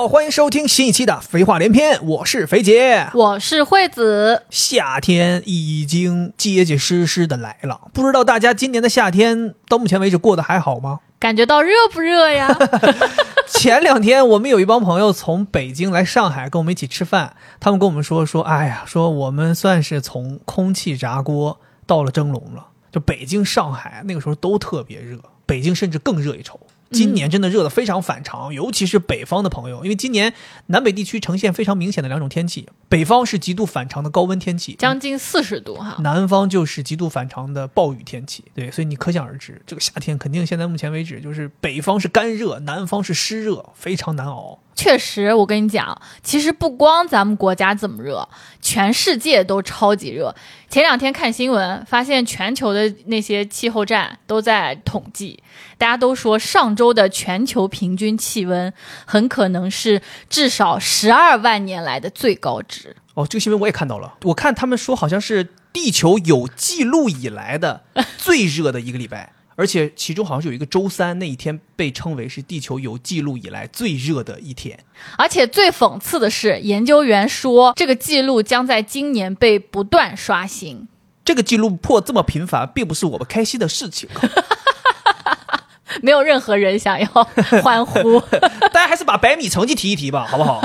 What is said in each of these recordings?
好，欢迎收听新一期的《肥话连篇》，我是肥姐。我是惠子，夏天已经结结实实的来了，不知道大家今年的夏天到目前为止过得还好吗？感觉到热不热呀？前两天我们有一帮朋友从北京来上海跟我们一起吃饭，他们跟我们说说，哎呀，说我们算是从空气炸锅到了蒸笼了。就北京、上海那个时候都特别热，北京甚至更热一筹。今年真的热得非常反常，尤其是北方的朋友，因为今年南北地区呈现非常明显的两种天气，北方是极度反常的高温天气，将近四十度哈。南方就是极度反常的暴雨天气。对，所以你可想而知，这个夏天肯定现在目前为止就是北方是干热，南方是湿热，非常难熬。确实，我跟你讲，其实不光咱们国家这么热，全世界都超级热。前两天看新闻，发现全球的那些气候站都在统计，大家都说上周的全球平均气温很可能是至少十二万年来的最高值。哦，这个新闻我也看到了，我看他们说好像是地球有记录以来的最热的一个礼拜。而且其中好像是有一个周三那一天被称为是地球有记录以来最热的一天。而且最讽刺的是，研究员说这个记录将在今年被不断刷新。这个记录破这么频繁，并不是我们开心的事情。没有任何人想要欢呼，大家还是把百米成绩提一提吧，好不好？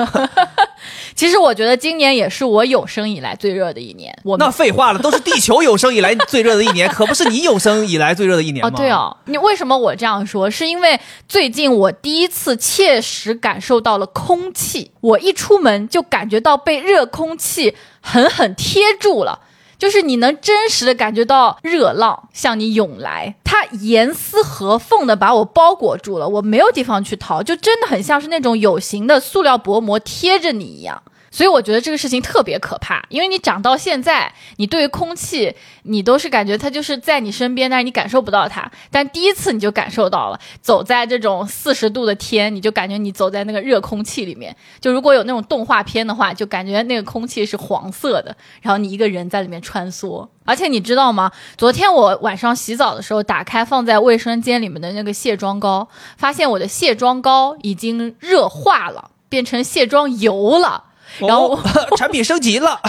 其实我觉得今年也是我有生以来最热的一年。我那废话了，都是地球有生以来最热的一年，可不是你有生以来最热的一年吗？哦，对哦，你为什么我这样说？是因为最近我第一次切实感受到了空气，我一出门就感觉到被热空气狠狠贴住了。就是你能真实的感觉到热浪向你涌来，它严丝合缝的把我包裹住了，我没有地方去逃，就真的很像是那种有形的塑料薄膜贴着你一样。所以我觉得这个事情特别可怕，因为你长到现在，你对于空气，你都是感觉它就是在你身边，但是你感受不到它。但第一次你就感受到了，走在这种四十度的天，你就感觉你走在那个热空气里面。就如果有那种动画片的话，就感觉那个空气是黄色的，然后你一个人在里面穿梭。而且你知道吗？昨天我晚上洗澡的时候，打开放在卫生间里面的那个卸妆膏，发现我的卸妆膏已经热化了，变成卸妆油了。然后 产品升级了，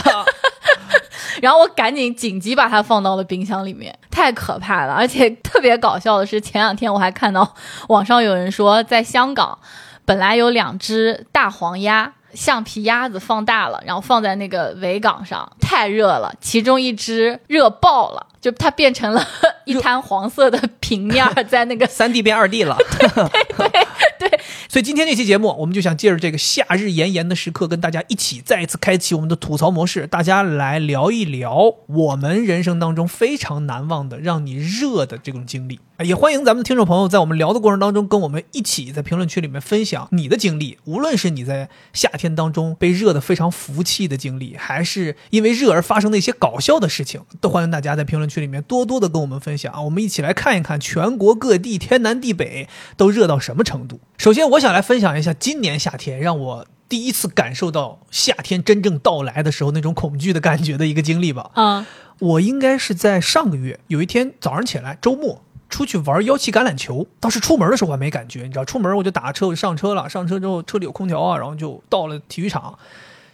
然后我赶紧紧急把它放到了冰箱里面，太可怕了！而且特别搞笑的是，前两天我还看到网上有人说，在香港本来有两只大黄鸭，橡皮鸭子放大了，然后放在那个维港上，太热了，其中一只热爆了，就它变成了 一滩黄色的平面，在那个三 D 变二 D 了。对 对。对，所以今天这期节目，我们就想借着这个夏日炎炎的时刻，跟大家一起再一次开启我们的吐槽模式，大家来聊一聊我们人生当中非常难忘的让你热的这种经历。也欢迎咱们的听众朋友在我们聊的过程当中，跟我们一起在评论区里面分享你的经历，无论是你在夏天当中被热的非常服气的经历，还是因为热而发生的一些搞笑的事情，都欢迎大家在评论区里面多多的跟我们分享啊！我们一起来看一看全国各地天南地北都热到什么程度。首先，我想来分享一下今年夏天让我第一次感受到夏天真正到来的时候那种恐惧的感觉的一个经历吧。啊，我应该是在上个月有一天早上起来，周末出去玩腰旗橄榄球。当时出门的时候还没感觉，你知道，出门我就打车，我就上车了。上车之后车里有空调啊，然后就到了体育场。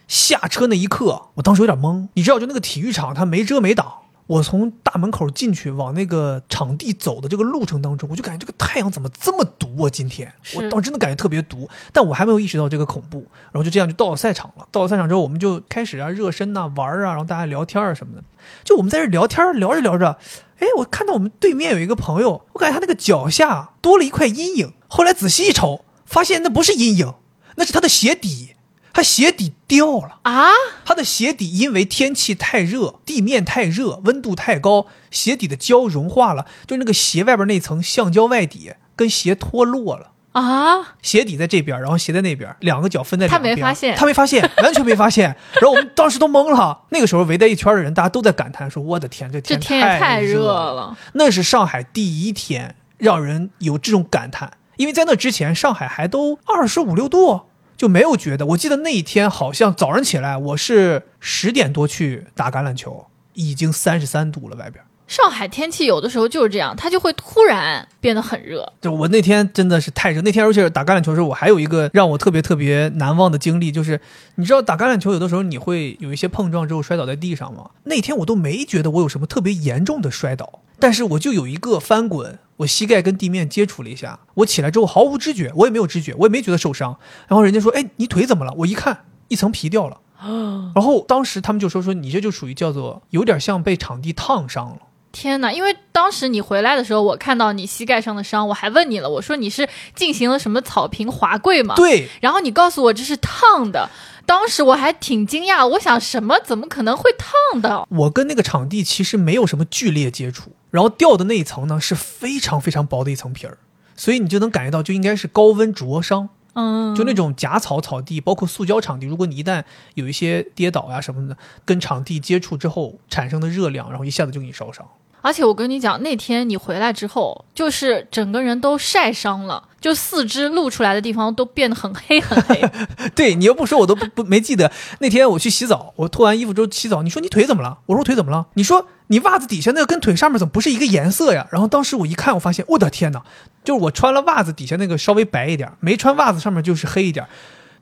下车那一刻，我当时有点懵。你知道，就那个体育场它没遮没挡。我从大门口进去，往那个场地走的这个路程当中，我就感觉这个太阳怎么这么毒啊！今天我当时真的感觉特别毒，但我还没有意识到这个恐怖。然后就这样就到了赛场了。到了赛场之后，我们就开始啊热身呐、玩啊，然后大家聊天啊什么的。就我们在这聊天聊着聊着，哎，我看到我们对面有一个朋友，我感觉他那个脚下多了一块阴影。后来仔细一瞅，发现那不是阴影，那是他的鞋底。他鞋底掉了啊！他的鞋底因为天气太热，地面太热，温度太高，鞋底的胶融化了，就那个鞋外边那层橡胶外底跟鞋脱落了啊！鞋底在这边，然后鞋在那边，两个脚分在两边。他没发现，他没发现，完全没发现。然后我们当时都懵了。那个时候围在一圈的人，大家都在感叹说：“我的天，这天太热了。”那是上海第一天让人有这种感叹，因为在那之前上海还都二十五六度。就没有觉得，我记得那一天好像早上起来，我是十点多去打橄榄球，已经三十三度了，外边上海天气有的时候就是这样，它就会突然变得很热。就我那天真的是太热，那天而且打橄榄球的时候，我还有一个让我特别特别难忘的经历，就是你知道打橄榄球有的时候你会有一些碰撞之后摔倒在地上吗？那天我都没觉得我有什么特别严重的摔倒，但是我就有一个翻滚，我膝盖跟地面接触了一下，我起来之后毫无知觉，我也没有知觉，我也没觉得受伤。然后人家说：“哎，你腿怎么了？”我一看，一层皮掉了。啊然后当时他们就说：“说你这就属于叫做有点像被场地烫伤了。”天哪！因为当时你回来的时候，我看到你膝盖上的伤，我还问你了，我说你是进行了什么草坪滑跪吗？对。然后你告诉我这是烫的，当时我还挺惊讶，我想什么怎么可能会烫的？我跟那个场地其实没有什么剧烈接触，然后掉的那一层呢是非常非常薄的一层皮儿，所以你就能感觉到就应该是高温灼伤。嗯，就那种假草草地，包括塑胶场地，如果你一旦有一些跌倒呀什么的，跟场地接触之后产生的热量，然后一下子就给你烧伤。而且我跟你讲，那天你回来之后，就是整个人都晒伤了，就四肢露出来的地方都变得很黑很黑。对你要不说，我都不不没记得那天我去洗澡，我脱完衣服之后洗澡，你说你腿怎么了？我说我腿怎么了？你说你袜子底下那个跟腿上面怎么不是一个颜色呀？然后当时我一看，我发现我的天哪，就是我穿了袜子底下那个稍微白一点，没穿袜子上面就是黑一点。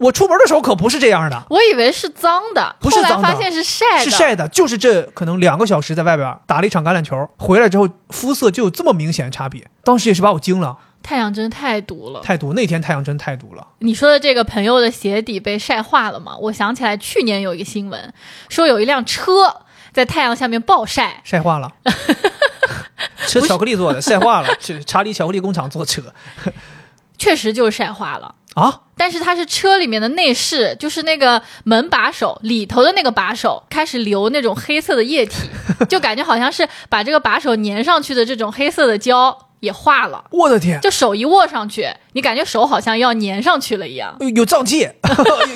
我出门的时候可不是这样的，我以为是脏的，不是脏的，发现是晒的，是晒的，就是这可能两个小时在外边打了一场橄榄球，回来之后肤色就有这么明显的差别，当时也是把我惊了。太阳真太毒了，太毒！那天太阳真太毒了。你说的这个朋友的鞋底被晒化了吗？我想起来去年有一个新闻，说有一辆车在太阳下面暴晒，晒化了，车巧克力做的，晒化了，是查理巧克力工厂做车，确实就是晒化了。啊！但是它是车里面的内饰，就是那个门把手里头的那个把手开始流那种黑色的液体，就感觉好像是把这个把手粘上去的这种黑色的胶也化了。我的天！就手一握上去，你感觉手好像要粘上去了一样。有脏气，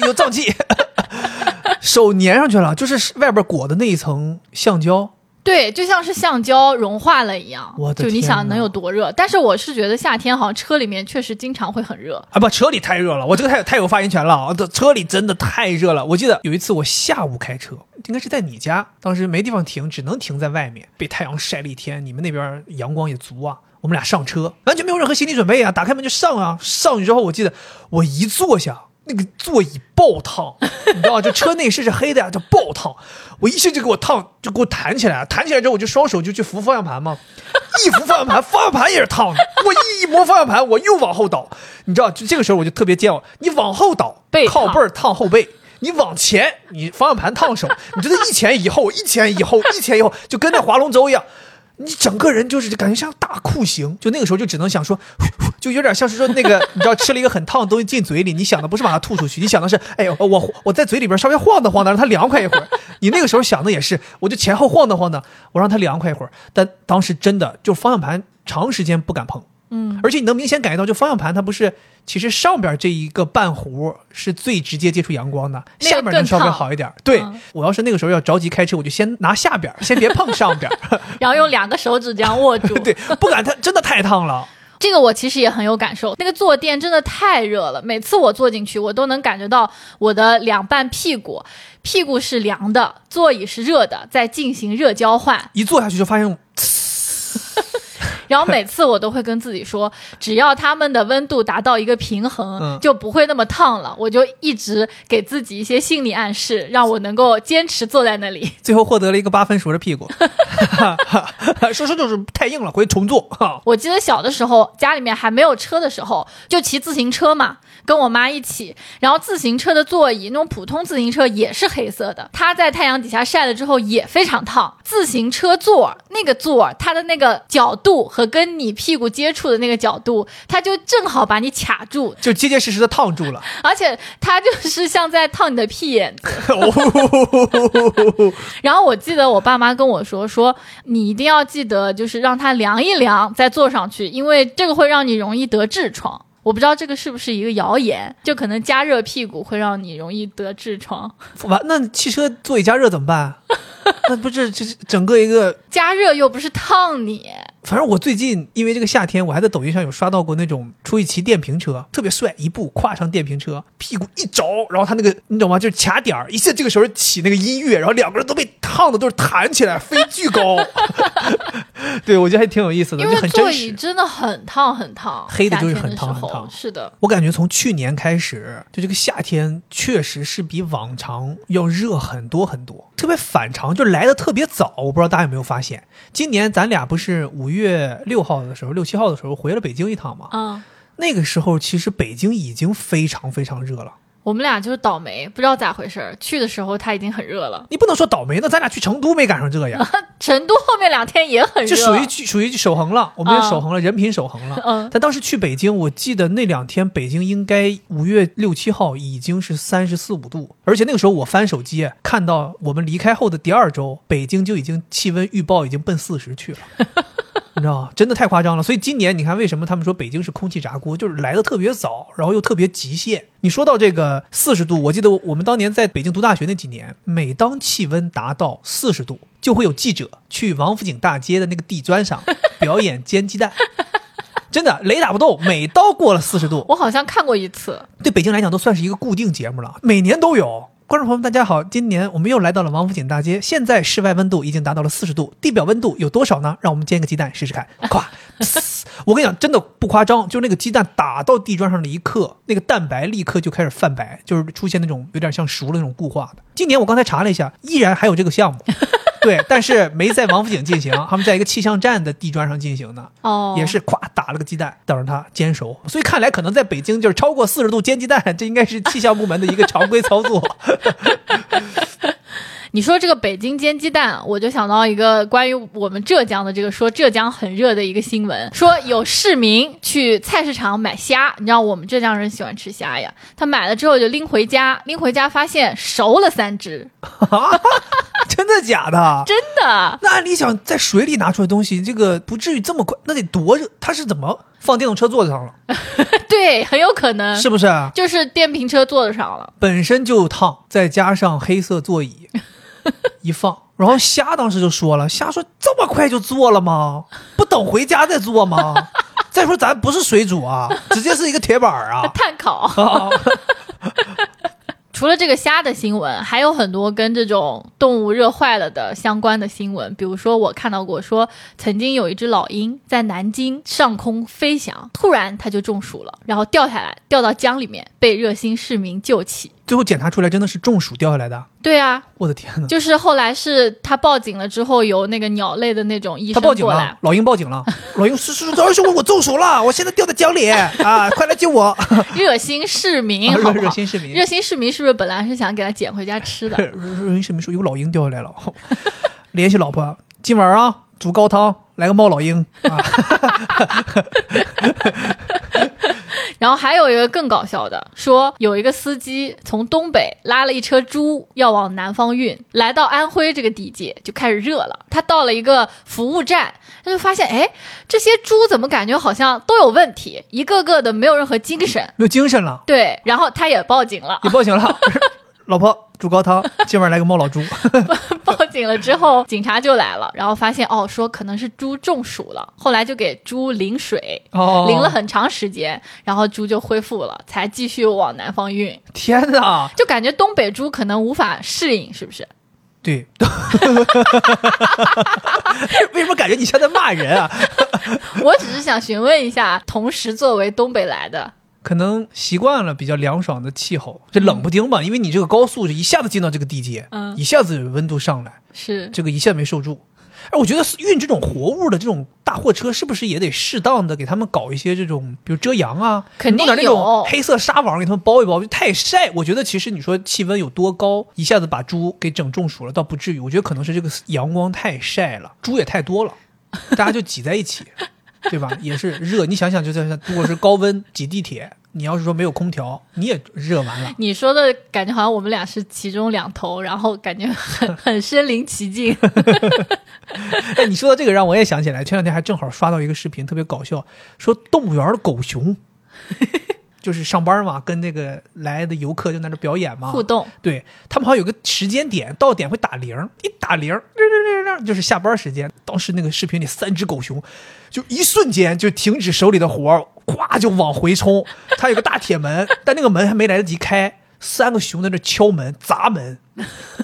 有脏气，手粘上去了，就是外边裹的那一层橡胶。对，就像是橡胶融化了一样，就你想能有多热？但是我是觉得夏天好像车里面确实经常会很热啊！不，车里太热了，我这个太太有发言权了啊！这车里真的太热了。我记得有一次我下午开车，应该是在你家，当时没地方停，只能停在外面，被太阳晒了一天。你们那边阳光也足啊，我们俩上车，完全没有任何心理准备啊，打开门就上啊。上去之后，我记得我一坐下。那个座椅爆烫，你知道吗？就车内饰是黑的呀，就爆烫。我一下就给我烫，就给我弹起来了。弹起来之后，我就双手就去扶方向盘嘛，一扶方向盘，方向盘也是烫的。我一一摸方向盘，我又往后倒。你知道，就这个时候我就特别煎熬。你往后倒，靠背烫后背；你往前，你方向盘烫手。你觉得一前一后，一前一后，一前一后，就跟那划龙舟一样。你整个人就是感觉像大酷刑，就那个时候就只能想说，就有点像是说那个，你知道吃了一个很烫的东西进嘴里，你想的不是把它吐出去，你想的是，哎呦，我我在嘴里边稍微晃荡晃荡，让它凉快一会儿。你那个时候想的也是，我就前后晃荡晃荡，我让它凉快一会儿。但当时真的就方向盘长时间不敢碰。嗯，而且你能明显感觉到，就方向盘它不是，其实上边这一个半弧是最直接接触阳光的，下边能稍微好一点。对我要是那个时候要着急开车，我就先拿下边，先别碰上边，然后用两个手指这样握住。对，不敢，它真的太烫了。这个我其实也很有感受，那个坐垫真的太热了，每次我坐进去，我都能感觉到我的两半屁股，屁股是凉的，座椅是热的，在进行热交换。一坐下去就发现。然后每次我都会跟自己说，只要它们的温度达到一个平衡，就不会那么烫了。我就一直给自己一些心理暗示，让我能够坚持坐在那里。最后获得了一个八分熟的屁股，说说就是太硬了，回去重做。我记得小的时候，家里面还没有车的时候，就骑自行车嘛，跟我妈一起。然后自行车的座椅，那种普通自行车也是黑色的，它在太阳底下晒了之后也非常烫。自行车座那个座，它的那个角度。和跟你屁股接触的那个角度，它就正好把你卡住，就结结实实的烫住了。而且它就是像在烫你的屁眼。然后我记得我爸妈跟我说，说你一定要记得，就是让它凉一凉再坐上去，因为这个会让你容易得痔疮。我不知道这个是不是一个谣言，就可能加热屁股会让你容易得痔疮。完，那汽车座椅加热怎么办？那不是就是整个一个加热又不是烫你。反正我最近因为这个夏天，我还在抖音上有刷到过那种出去骑电瓶车，特别帅，一步跨上电瓶车，屁股一着，然后他那个你懂吗？就是卡点儿，一下这个时候起那个音乐，然后两个人都被烫烫的都是弹起来飞巨高。对，我觉得还挺有意思的，因就很为座椅。真的很烫很烫，黑的就是很烫很烫是的，我感觉从去年开始，就这个夏天确实是比往常要热很多很多，特别反常，就来的特别早。我不知道大家有没有发现，今年咱俩不是五月六号的时候、六七号的时候回了北京一趟吗？嗯。那个时候其实北京已经非常非常热了。我们俩就是倒霉，不知道咋回事儿。去的时候它已经很热了，你不能说倒霉，那咱俩去成都没赶上这呀，成都后面两天也很热，这属于属于守恒了，我们也啊守恒了，人品守恒了。嗯但当时去北京，我记得那两天北京应该五月六七号已经是三十四五度，而且那个时候我翻手机看到我们离开后的第二周，北京就已经气温预报已经奔四十去了。你知道吗？真的太夸张了。所以今年你看，为什么他们说北京是空气炸锅，就是来的特别早，然后又特别极限。你说到这个四十度，我记得我们当年在北京读大学那几年，每当气温达到四十度，就会有记者去王府井大街的那个地砖上 表演煎鸡蛋。真的雷打不动，每到过了四十度，我好像看过一次，对北京来讲都算是一个固定节目了，每年都有。观众朋友们，大家好，今年我们又来到了王府井大街，现在室外温度已经达到了四十度，地表温度有多少呢？让我们煎个鸡蛋试试看。咵，呲 我跟你讲，真的不夸张，就那个鸡蛋打到地砖上的一刻，那个蛋白立刻就开始泛白，就是出现那种有点像熟了那种固化的。今年我刚才查了一下，依然还有这个项目，对，但是没在王府井进行，他们在一个气象站的地砖上进行的。哦，也是 咵打了个鸡蛋，等着它煎熟。所以看来可能在北京就是超过四十度煎鸡蛋，这应该是气象部门的一个常规操作。你说这个北京煎鸡蛋，我就想到一个关于我们浙江的这个说浙江很热的一个新闻，说有市民去菜市场买虾，你知道我们浙江人喜欢吃虾呀，他买了之后就拎回家，拎回家发现熟了三只，真的假的？真的，那按理想，在水里拿出来东西，这个不至于这么快，那得多热？他是怎么放电动车座子上了？对，很有可能是不是？就是电瓶车座子上了，本身就烫，再加上黑色座椅 一放，然后虾当时就说了，虾说这么快就做了吗？不等回家再做吗？再说咱不是水煮啊，直接是一个铁板 啊。碳烤。啊，除了这个虾的新闻，还有很多跟这种动物热坏了的相关的新闻。比如说，我看到过说，曾经有一只老鹰在南京上空飞翔，突然它就中暑了，然后掉下来，掉到江里面，被热心市民救起。最后检查出来真的是中暑掉下来的，对啊，我的天哪！就是后来是他报警了之后，有那个鸟类的那种医他报警了生过来，，老鹰报警了，老鹰是是是，二兄我中暑了，我现在掉在江里 啊，快来救我！热心市民，啊热心市民热心市民是不是本来是想给他捡回家吃的？热心市民说有老鹰掉下来了，联系老婆，今晚啊煮高汤，来个猫老鹰啊！然后还有一个更搞笑的，说有一个司机从东北拉了一车猪要往南方运，来到安徽这个地界就开始热了。他到了一个服务站，他就发现，哎，这些猪怎么感觉好像都有问题，一个个的没有任何精神。没有精神了，对，然后他也报警了。也报警了，老婆煮高汤，今晚来个猫老猪。报警了之后，警察就来了，然后发现哦，说可能是猪中暑了，后来就给猪淋水，哦，淋了很长时间，然后猪就恢复了，才继续往南方运。天哪！就感觉东北猪可能无法适应，是不是？对，为什么感觉你像在骂人啊？我只是想询问一下，同时作为东北来的，可能习惯了比较凉爽的气候，这冷不丁吧，因为你这个高速是一下子进到这个地界，嗯一下子温度上来，是这个一下没受住。哎，我觉得运这种活物的这种大货车，是不是也得适当的给他们搞一些这种，比如遮阳啊，肯定弄点那种黑色纱网给他们包一包，就太晒。我觉得其实你说气温有多高，一下子把猪给整中暑了，倒不至于。我觉得可能是这个阳光太晒了，猪也太多了，大家就挤在一起，对吧？也是热。你想想，就在如果是高温挤地铁，你要是说没有空调，你也热完了。你说的感觉好像我们俩是其中两头，然后感觉很很身临其境。哎，你说到这个，让我也想起来，前两天还正好刷到一个视频，特别搞笑，说动物园的狗熊，就是上班嘛，跟那个来的游客就在那表演嘛，互动，对他们好像有个时间点，到点会打铃，一打铃儿，铃铃铃铃，就是下班时间。当时那个视频里，三只狗熊就一瞬间就停止手里的活儿，咵就往回冲。它有个大铁门，但那个门还没来得及开，三个熊在那敲门砸门，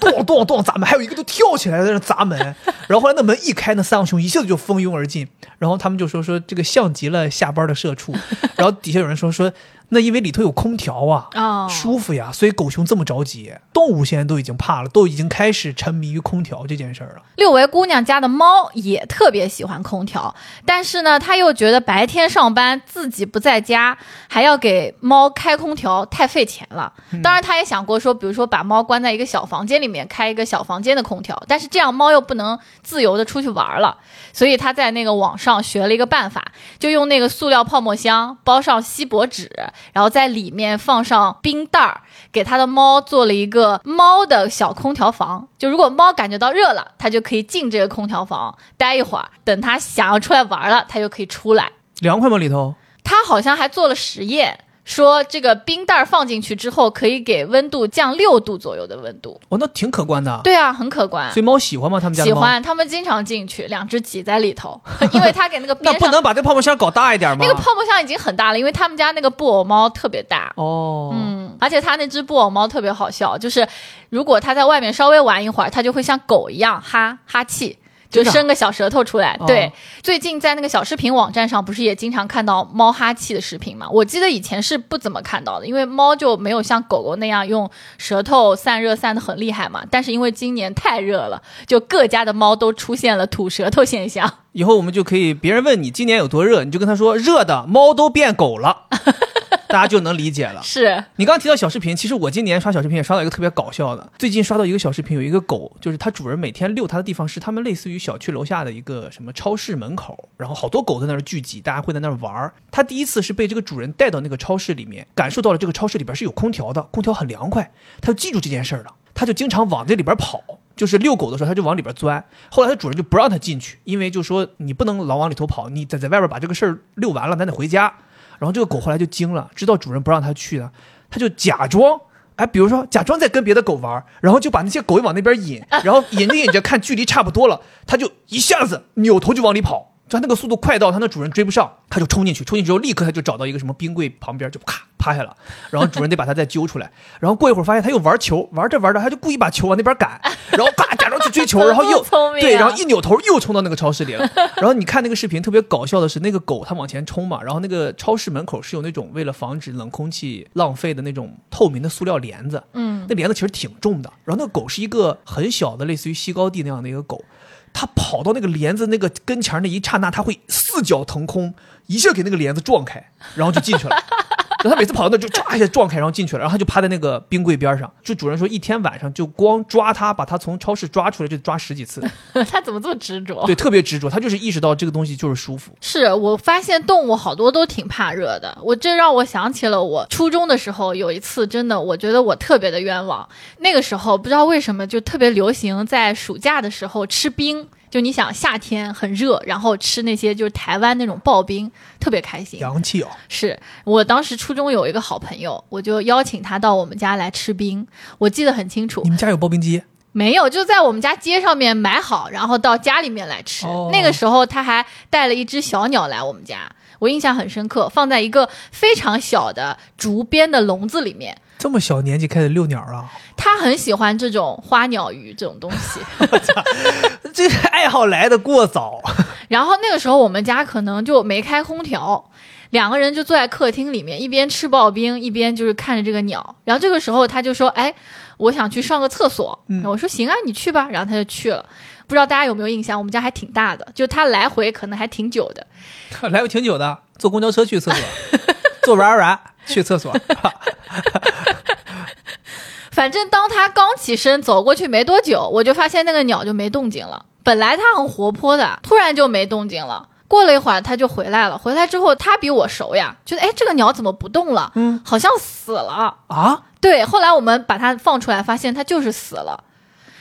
咚咚咚砸门，还有一个都跳起来在那砸门，然后后来那门一开，那三个熊一下子就蜂拥而进，然后他们就说说这个像极了下班的社畜，然后底下有人说说那因为里头有空调啊，哦，舒服呀，所以狗熊这么着急。动物现在都已经怕了，都已经开始沉迷于空调这件事儿了。六维姑娘家的猫也特别喜欢空调，但是呢，她又觉得白天上班自己不在家，还要给猫开空调，太费钱了。当然，她也想过说，比如说把猫关在一个小房间里面，开一个小房间的空调，但是这样猫又不能自由的出去玩了。所以她在那个网上学了一个办法，就用那个塑料泡沫箱包上锡箔纸，然后在里面放上冰袋儿，给他的猫做了一个猫的小空调房。就如果猫感觉到热了，它就可以进这个空调房待一会儿，等它想要出来玩了，它就可以出来。凉快吗里头？它好像还做了实验。说这个冰袋儿放进去之后，可以给温度降六度左右的温度。哦，那挺可观的。对啊，很可观。所以猫喜欢吗？他们家喜欢，他们经常进去，两只挤在里头，因为它给那个边 那不能把这泡沫箱搞大一点吗？那个泡沫箱已经很大了，因为他们家那个布偶猫特别大。哦，嗯，而且它那只布偶猫特别好笑，就是如果它在外面稍微玩一会儿，它就会像狗一样哈哈气。就伸个小舌头出来，哦对。最近在那个小视频网站上，不是也经常看到猫哈气的视频吗？我记得以前是不怎么看到的，因为猫就没有像狗狗那样用舌头散热散得很厉害嘛。但是因为今年太热了，就各家的猫都出现了吐舌头现象。以后我们就可以，别人问你今年有多热，你就跟他说热的，猫都变狗了，大家就能理解了。是，你刚刚提到小视频，其实我今年刷小视频也刷到一个特别搞笑的。最近刷到一个小视频，有一个狗，就是它主人每天遛它的地方是他们类似于小区楼下的一个什么超市门口，然后好多狗在那儿聚集，大家会在那儿玩儿。它第一次是被这个主人带到那个超市里面，感受到了这个超市里边是有空调的，空调很凉快，它就记住这件事儿了，它就经常往这里边跑。就是遛狗的时候，它就往里边钻。后来它主人就不让它进去，因为就说你不能老往里头跑，你在在外边把这个事儿遛完了，咱得回家。然后这个狗后来就惊了，知道主人不让它去的，它就假装，哎，比如说假装在跟别的狗玩，然后就把那些狗往那边引，然后 引着引着看距离差不多了，它就一下子扭头就往里跑。就它那个速度快到它那主人追不上，它就冲进去，冲进去之后立刻它就找到一个什么冰柜旁边就咔趴下了，然后主人得把它再揪出来，然后过一会儿发现它又玩球，玩着玩着它就故意把球往那边赶，然后咔假装去追球，然后又 对，然后一扭头又冲到那个超市里了。然后你看那个视频特别搞笑的是，那个狗它往前冲嘛，然后那个超市门口是有那种为了防止冷空气浪费的那种透明的塑料帘子，嗯，那帘子其实挺重的。然后那个狗是一个很小的，类似于西高地那样的一个狗，他跑到那个帘子那个跟前那一刹那，他会四脚腾空，一下给那个帘子撞开，然后就进去了。然后它每次跑到那就唰一下撞开，然后进去了，然后他就趴在那个冰柜边上。就主人说，一天晚上就光抓他，把他从超市抓出来就抓十几次，他怎么这么执着？对，特别执着。他就是意识到这个东西就是舒服。是我发现动物好多都挺怕热的，我这让我想起了我初中的时候有一次，真的我觉得我特别的冤枉。那个时候不知道为什么就特别流行在暑假的时候吃冰，就你想夏天很热，然后吃那些就是台湾那种刨冰，特别开心。洋气哦，是我当时初中有一个好朋友，我就邀请他到我们家来吃冰，我记得很清楚你。们家有刨冰机？没有，就在我们家街上面买好，然后到家里面来吃。哦那个时候他还带了一只小鸟来我们家，我印象很深刻，放在一个非常小的竹编的笼子里面。这么小年纪开始遛鸟啊？他很喜欢这种花鸟鱼这种东西，这个爱好来的过早。然后那个时候我们家可能就没开空调，两个人就坐在客厅里面，一边吃刨冰，一边就是看着这个鸟。然后这个时候他就说：“哎，我想去上个厕所。嗯我说：“行啊，你去吧。”然后他就去了。不知道大家有没有印象？我们家还挺大的，就他来回可能还挺久的。来回挺久的，坐公交车去厕所，坐软软去厕所。反正当他刚起身走过去没多久，我就发现那个鸟就没动静了。本来它很活泼的，突然就没动静了。过了一会儿，它就回来了。回来之后，它比我熟呀，觉得哎，这个鸟怎么不动了？嗯，好像死了。啊，对，后来我们把它放出来，发现它就是死了。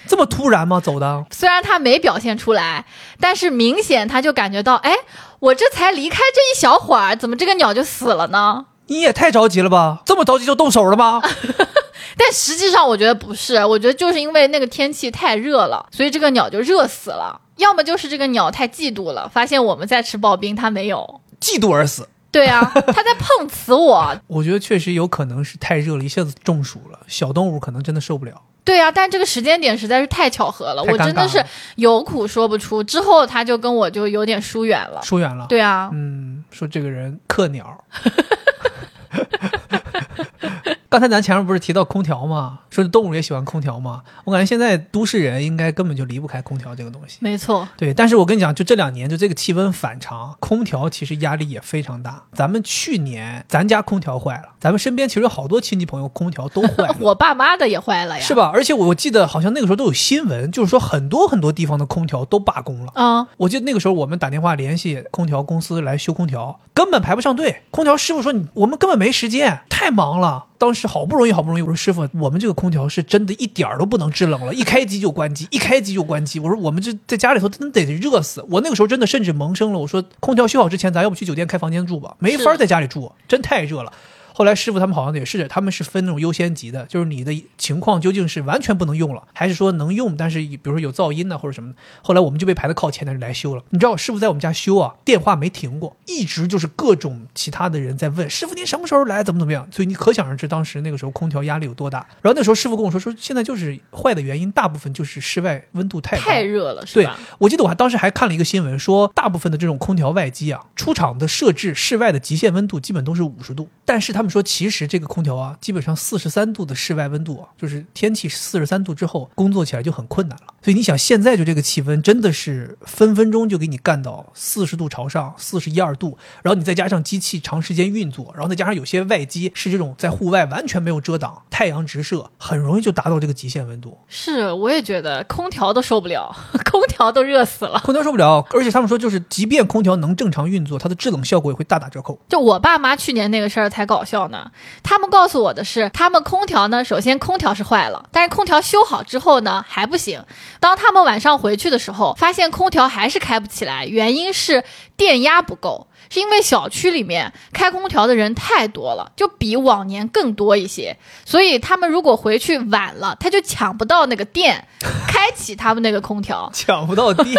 这么突然吗？走的？虽然它没表现出来，但是明显它就感觉到，哎，我这才离开这一小会儿，怎么这个鸟就死了呢？你也太着急了吧？这么着急就动手了吗？但实际上我觉得不是，我觉得就是因为那个天气太热了，所以这个鸟就热死了。要么就是这个鸟太嫉妒了，发现我们在吃刨冰，它没有。嫉妒而死。对啊，它在碰瓷我。我觉得确实有可能是太热了，一下子中暑了。小动物可能真的受不了。对啊、但这个时间点实在是太巧合了，我真的是有苦说不出。之后他就跟我就有点疏远了。疏远了。对啊，嗯，说这个人克鸟。呵呵呵呵呵刚才咱前面不是提到空调吗？说动物也喜欢空调吗？我感觉现在都市人应该根本就离不开空调这个东西。没错，对，但是我跟你讲，就这两年，就这个气温反常，空调其实压力也非常大。咱们去年咱家空调坏了，咱们身边其实有好多亲戚朋友空调都坏了。我爸妈的也坏了呀。是？吧？而且我记得好像那个时候都有新闻，就是说很多很多地方的空调都罢工了。嗯，我记得那个时候我们打电话联系空调公司来修空调，根本排不上队。空调师傅说你我们根本没时间，太忙了。当时好不容易好不容易，我说师傅，我们这个空调是真的一点儿都不能制冷了，一开机就关机，一开机就关机。我说我们这在家里头真得热死。我那个时候真的甚至萌生了，我说空调修好之前，咱要不去酒店开房间住吧？没法是在家里住，真太热了。后来师傅他们好像也是，他们是分那种优先级的，就是你的情况究竟是完全不能用了，还是说能用，但是比如说有噪音呢或者什么的。后来我们就被排在靠前的人来修了。你知道师傅在我们家修啊，电话没停过，一直就是各种其他的人在问师傅您什么时候来，怎么怎么样。所以你可想而知当时那个时候空调压力有多大。然后那时候师傅跟我说说，现在就是坏的原因，大部分就是室外温度太高太热了，是对吧？，我记得我还当时还看了一个新闻，说大部分的这种空调外机啊，出厂的设置室外的极限温度基本都是五十度，但是他们说其实这个空调啊，基本上四十三度的室外温度啊，就是天气四十三度之后工作起来就很困难了。所以你想，现在就这个气温真的是分分钟就给你干到四十度朝上，四十一二度，然后你再加上机器长时间运作，然后再加上有些外机是这种在户外完全没有遮挡，太阳直射，很容易就达到这个极限温度。是，我也觉得空调都受不了，空调都热死了。空调受不了，而且他们说，就是即便空调能正常运作，它的制冷效果也会大打折扣。就我爸妈去年那个事儿才搞笑呢。他们告诉我的是，他们空调呢，首先空调是坏了，但是空调修好之后呢还不行。当他们晚上回去的时候，发现空调还是开不起来，原因是电压不够。是因为小区里面开空调的人太多了，就比往年更多一些，所以他们如果回去晚了，他就抢不到那个电，开启他们那个空调。抢不到电，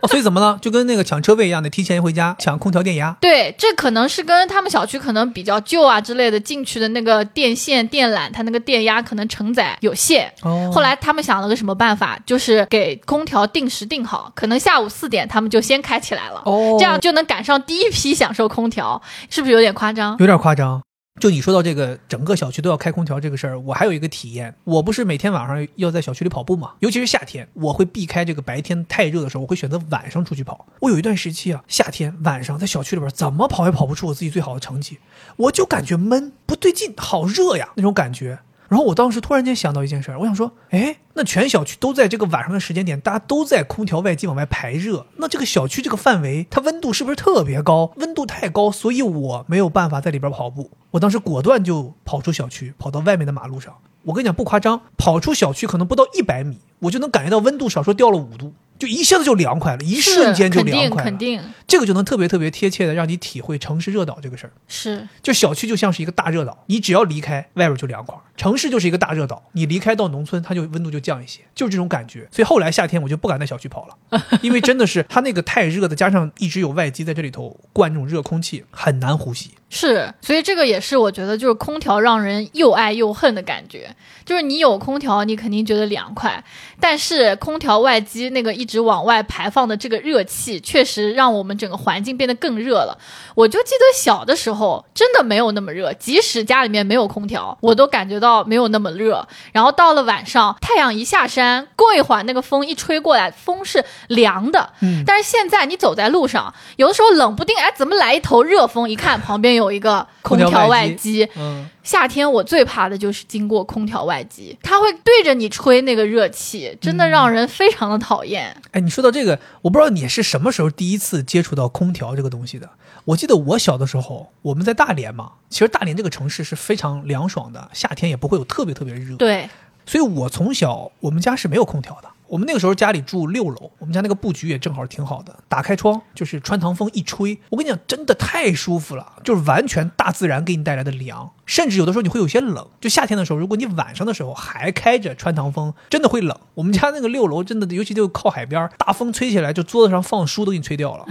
哦，所以怎么了？就跟那个抢车位一样的，提前回家抢空调电压。对，这可能是跟他们小区可能比较旧啊之类的进去的那个电线电缆，它那个电压可能承载有限。哦后来他们想了个什么办法，就是给空调定时定好，可能下午四点他们就先开起来了，哦，这样就能赶上第一批享受空调，是不是有点夸张？有点夸张。就你说到这个整个小区都要开空调这个事儿，我还有一个体验。我不是每天晚上要在小区里跑步嘛，尤其是夏天，我会避开这个白天太热的时候，我会选择晚上出去跑。我有一段时期啊，夏天晚上在小区里边怎么跑也跑不出我自己最好的成绩，我就感觉闷，不对劲，好热呀那种感觉。然后我当时突然间想到一件事儿，我想说，哎，那全小区都在这个晚上的时间点，大家都在空调外机往外排热，那这个小区这个范围，它温度是不是特别高？温度太高，所以我没有办法在里边跑步。我当时果断就跑出小区，跑到外面的马路上。我跟你讲不夸张，跑出小区可能不到一百米，我就能感觉到温度少说掉了五度，就一下子就凉快了，一瞬间就是凉肯定快了。肯定这个就能特别特别贴切的让你体会城市热岛这个事儿。是就小区就像是一个大热岛，你只要离开，外边就凉快；城市就是一个大热岛，你离开到农村，它就温度就降一些，就是这种感觉。所以后来夏天我就不敢在小区跑了，因为真的是它那个太热的，加上一直有外机在这里头灌这种热空气，很难呼吸。是，所以这个也是我觉得就是空调让人又爱又恨的感觉。就是你有空调，你肯定觉得凉快，但是空调外机那个一直往外排放的这个热气，确实让我们整个环境变得更热了。我就记得小的时候真的没有那么热，即使家里面没有空调，我都感觉到没有那么热。然后到了晚上，太阳一下山，过一会儿那个风一吹过来，风是凉的。嗯，但是现在你走在路上，有的时候冷不丁，哎，怎么来一头热风？一看旁边有一个空调外机。嗯，夏天我最怕的就是经过空调外机，它会对着你吹那个热气，真的让人非常的讨厌。哎，你说到这个，我不知道你是什么时候第一次接触到空调这个东西的。我记得我小的时候，我们在大连嘛，其实大连这个城市是非常凉爽的，夏天也不会有特别特别热。对，所以我从小我们家是没有空调的。我们那个时候家里住六楼，我们家那个布局也正好挺好的，打开窗就是穿堂风一吹，我跟你讲，真的太舒服了，就是完全大自然给你带来的凉，甚至有的时候你会有些冷。就夏天的时候，如果你晚上的时候还开着穿堂风，真的会冷。我们家那个六楼真的，尤其就靠海边，大风吹起来，就桌子上放书都给你吹掉了。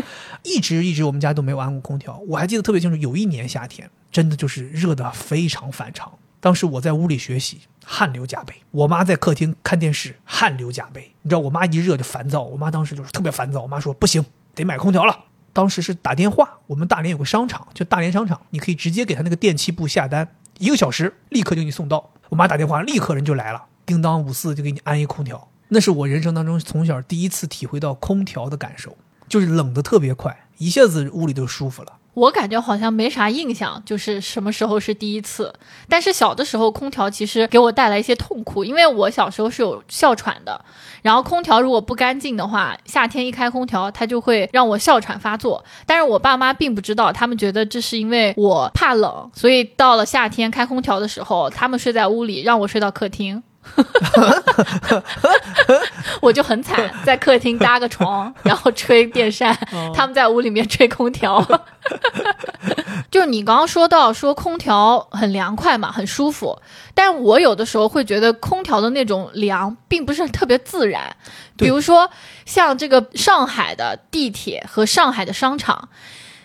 一直一直我们家都没有安过空调，我还记得特别清楚，有一年夏天真的就是热的非常反常。当时我在屋里学习，汗流浃背；我妈在客厅看电视，汗流浃背。你知道，我妈一热就烦躁，我妈当时就是特别烦躁。我妈说不行，得买空调了。当时是打电话，我们大连有个商场，就大连商场，你可以直接给他那个电器部下单，一个小时立刻就给你送到。我妈打电话，立刻人就来了，叮当五四就给你安一空调。那是我人生当中从小第一次体会到空调的感受，就是冷的特别快，一下子屋里就舒服了。我感觉好像没啥印象，就是什么时候是第一次。但是小的时候，空调其实给我带来一些痛苦，因为我小时候是有哮喘的。然后空调如果不干净的话，夏天一开空调，它就会让我哮喘发作。但是我爸妈并不知道，他们觉得这是因为我怕冷，所以到了夏天开空调的时候，他们睡在屋里，让我睡到客厅。我就很惨，在客厅搭个床，然后吹电扇，他们在屋里面吹空调。就是你刚刚说到说空调很凉快嘛，很舒服，但我有的时候会觉得空调的那种凉并不是特别自然。比如说像这个上海的地铁和上海的商场，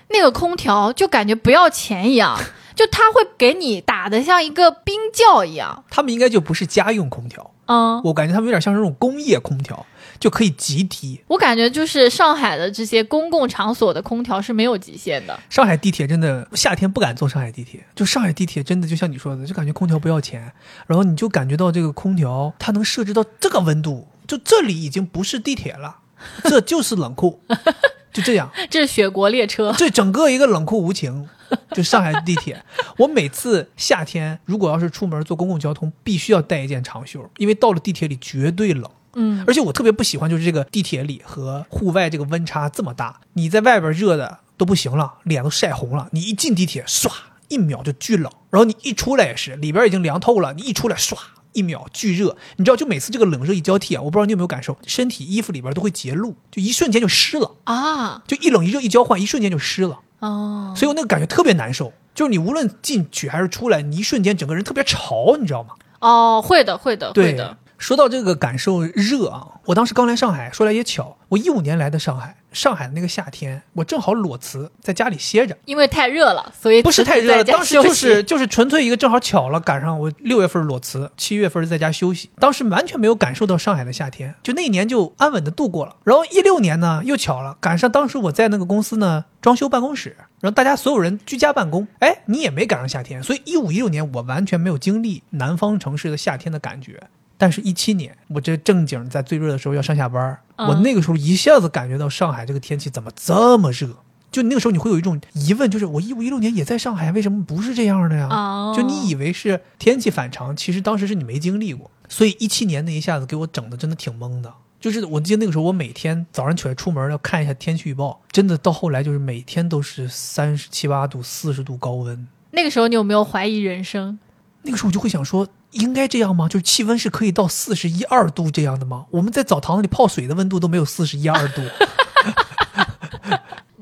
那个空调就感觉不要钱一样。就他会给你打的像一个冰窖一样，他们应该就不是家用空调，嗯，我感觉他们有点像是那种工业空调，就可以极低。我感觉就是上海的这些公共场所的空调是没有极限的。上海地铁真的夏天不敢坐上海地铁，就上海地铁真的就像你说的，就感觉空调不要钱，然后你就感觉到这个空调它能设置到这个温度，就这里已经不是地铁了，这就是冷库，就这样，这是雪国列车，这整个一个冷酷无情。就上海地铁，我每次夏天如果要是出门坐公共交通，必须要带一件长袖，因为到了地铁里绝对冷。嗯，而且我特别不喜欢就是这个地铁里和户外这个温差这么大，你在外边热的都不行了，脸都晒红了，你一进地铁唰一秒就巨冷，然后你一出来也是里边已经凉透了，你一出来唰一秒巨热，你知道就每次这个冷热一交替啊，我不知道你有没有感受，身体衣服里边都会结露，就一瞬间就湿了啊，就一冷一热一交换，一瞬间就湿了。哦，所以我那个感觉特别难受，就是你无论进去还是出来，你一瞬间整个人特别潮，你知道吗？哦，会的，会的，会的。说到这个感受热啊，我当时刚来上海，说来也巧，我一五年来的上海，上海的那个夏天，我正好裸辞在家里歇着，因为太热了，所以不是太热了，当时就是就是纯粹一个正好巧了，赶上我六月份裸辞，七月份在家休息，当时完全没有感受到上海的夏天，就那一年就安稳的度过了。然后一六年呢，又巧了，赶上当时我在那个公司呢装修办公室，然后大家所有人居家办公，哎，你也没赶上夏天，所以一五一六年我完全没有经历南方城市的夏天的感觉。但是，一七年我这正经在最热的时候要上下班，我那个时候一下子感觉到上海这个天气怎么这么热？就那个时候你会有一种疑问，就是我一五一六年也在上海，为什么不是这样的呀？就你以为是天气反常，其实当时是你没经历过。所以一七年那一下子给我整的真的挺懵的。就是我记得那个时候，我每天早上起来出门要看一下天气预报，真的到后来就是每天都是三十七八度、四十度高温。那个时候你有没有怀疑人生？那个时候我就会想说。应该这样吗？就是气温是可以到四十一二度这样的吗？我们在澡堂里泡水的温度都没有四十一二度。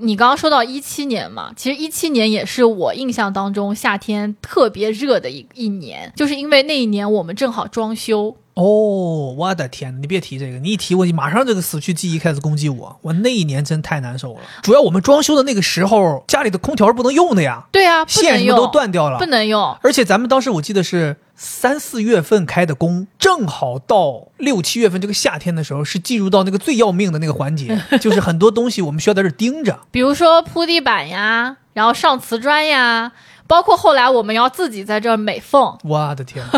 你刚刚说到一七年嘛，其实一七年也是我印象当中夏天特别热的一一年，就是因为那一年我们正好装修。哦，我的天！你别提这个，你一提我马上这个死去记忆开始攻击我。我那一年真太难受了。主要我们装修的那个时候，家里的空调是不能用的呀。对啊，线什么都断掉了，不能用。而且咱们当时我记得是三四月份开的工，正好到六七月份这个夏天的时候，是进入到那个最要命的那个环节，就是很多东西我们需要在这盯着，比如说铺地板呀，然后上瓷砖呀，包括后来我们要自己在这美缝。我的天！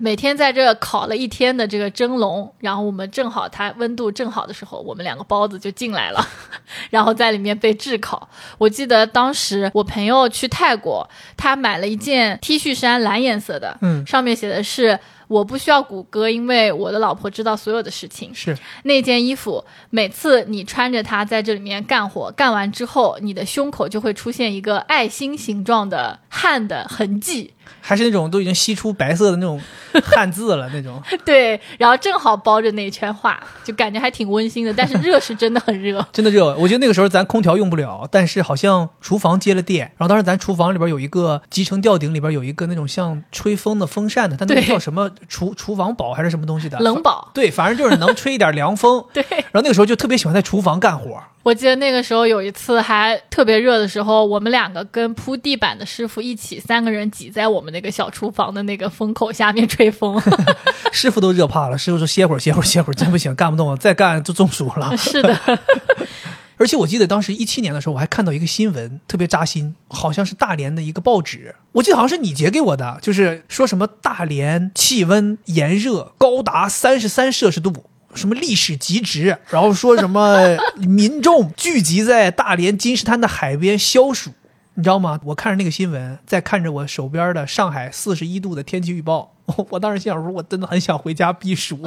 每天在这烤了一天的这个蒸笼，然后我们正好它温度正好的时候，我们两个包子就进来了，然后在里面被炙烤。我记得当时我朋友去泰国，他买了一件 T 恤衫，蓝颜色的，嗯，上面写的是我不需要谷歌，因为我的老婆知道所有的事情。是那件衣服，每次你穿着它在这里面干活，干完之后，你的胸口就会出现一个爱心形状的汗的痕迹。还是那种都已经吸出白色的那种 汗渍了那种，对，然后正好包着那一圈画，就感觉还挺温馨的。但是热是真的很热，真的热。我觉得那个时候咱空调用不了，但是好像厨房接了电，然后当时咱厨房里边有一个集成吊顶，里边有一个那种像吹风的风扇的，它那个叫什么厨厨房宝还是什么东西的？冷宝。对，反正就是能吹一点凉风。对。然后那个时候就特别喜欢在厨房干活，我记得那个时候有一次还特别热的时候，我们两个跟铺地板的师傅一起，三个人挤在我们那个小厨房的那个风口下面吹风。师傅都热怕了，师傅说歇会儿，歇会儿，歇会儿，真不行，干不动了，再干就中暑了。是的，而且我记得当时一七年的时候，我还看到一个新闻，特别扎心，好像是大连的一个报纸，我记得好像是你截给我的，就是说什么大连气温炎热高达三十三摄氏度。什么历史极值，然后说什么民众聚集在大连金石滩的海边消暑，你知道吗？我看着那个新闻，再看着我手边的上海四十一度的天气预报，我当时心想说，我真的很想回家避暑。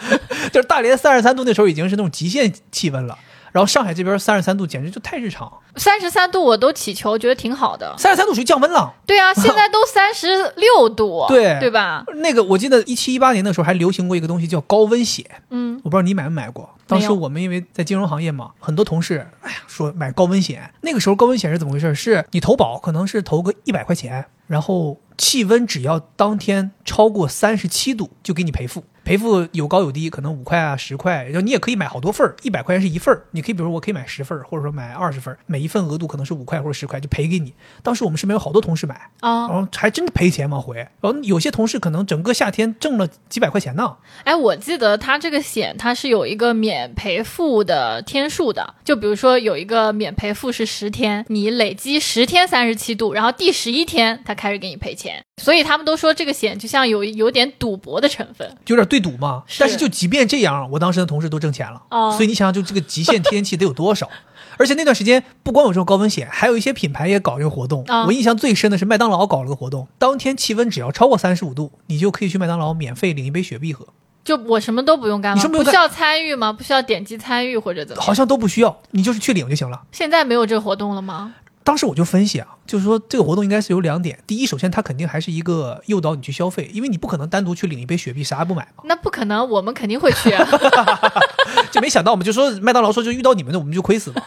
就是大连三十三度那时候已经是那种极限气温了。然后上海这边三十三度简直就太日常，三十三度我都祈求，觉得挺好的。三十三度属于降温了。对啊，现在都三十六度，对对吧？那个我记得一七一八年的时候还流行过一个东西叫高温险，嗯，我不知道你买没买过。当时我们因为在金融行业嘛，很多同事哎呀说买高温险。那个时候高温险是怎么回事？是你投保可能是投个一百块钱，然后气温只要当天超过三十七度就给你赔付。赔付有高有低，可能五块啊十块，然后你也可以买好多份儿，一百块钱是一份儿，你可以比如我可以买十份儿，或者说买二十份儿，每一份额度可能是五块或者十块，就赔给你。当时我们身边有好多同事买啊，然后还真的赔钱往回，然后有些同事可能整个夏天挣了几百块钱呢。哎，我记得他这个险它是有一个免赔付的天数的，就比如说有一个免赔付是十天，你累积十天三十七度，然后第十一天他开始给你赔钱。所以他们都说这个险就像有有点赌博的成分，有点对赌嘛。是但是就即便这样，我当时的同事都挣钱了。哦所以你想想，就这个极限天气得有多少？而且那段时间不光有这种高温险，还有一些品牌也搞这个活动。啊我印象最深的是麦当劳搞了个活动，当天气温只要超过三十五度，你就可以去麦当劳免费领一杯雪碧喝，就我什么都不用干吗？你不需要参与吗？不需要点击参与或者怎么？好像都不需要，你就是去领就行了。现在没有这个活动了吗？当时我就分析啊，就是说这个活动应该是有两点：第一，首先它肯定还是一个诱导你去消费，因为你不可能单独去领一杯雪碧啥也不买嘛。那不可能，我们肯定会去。啊 就没想到我们就说麦当劳说就遇到你们的我们就亏死了。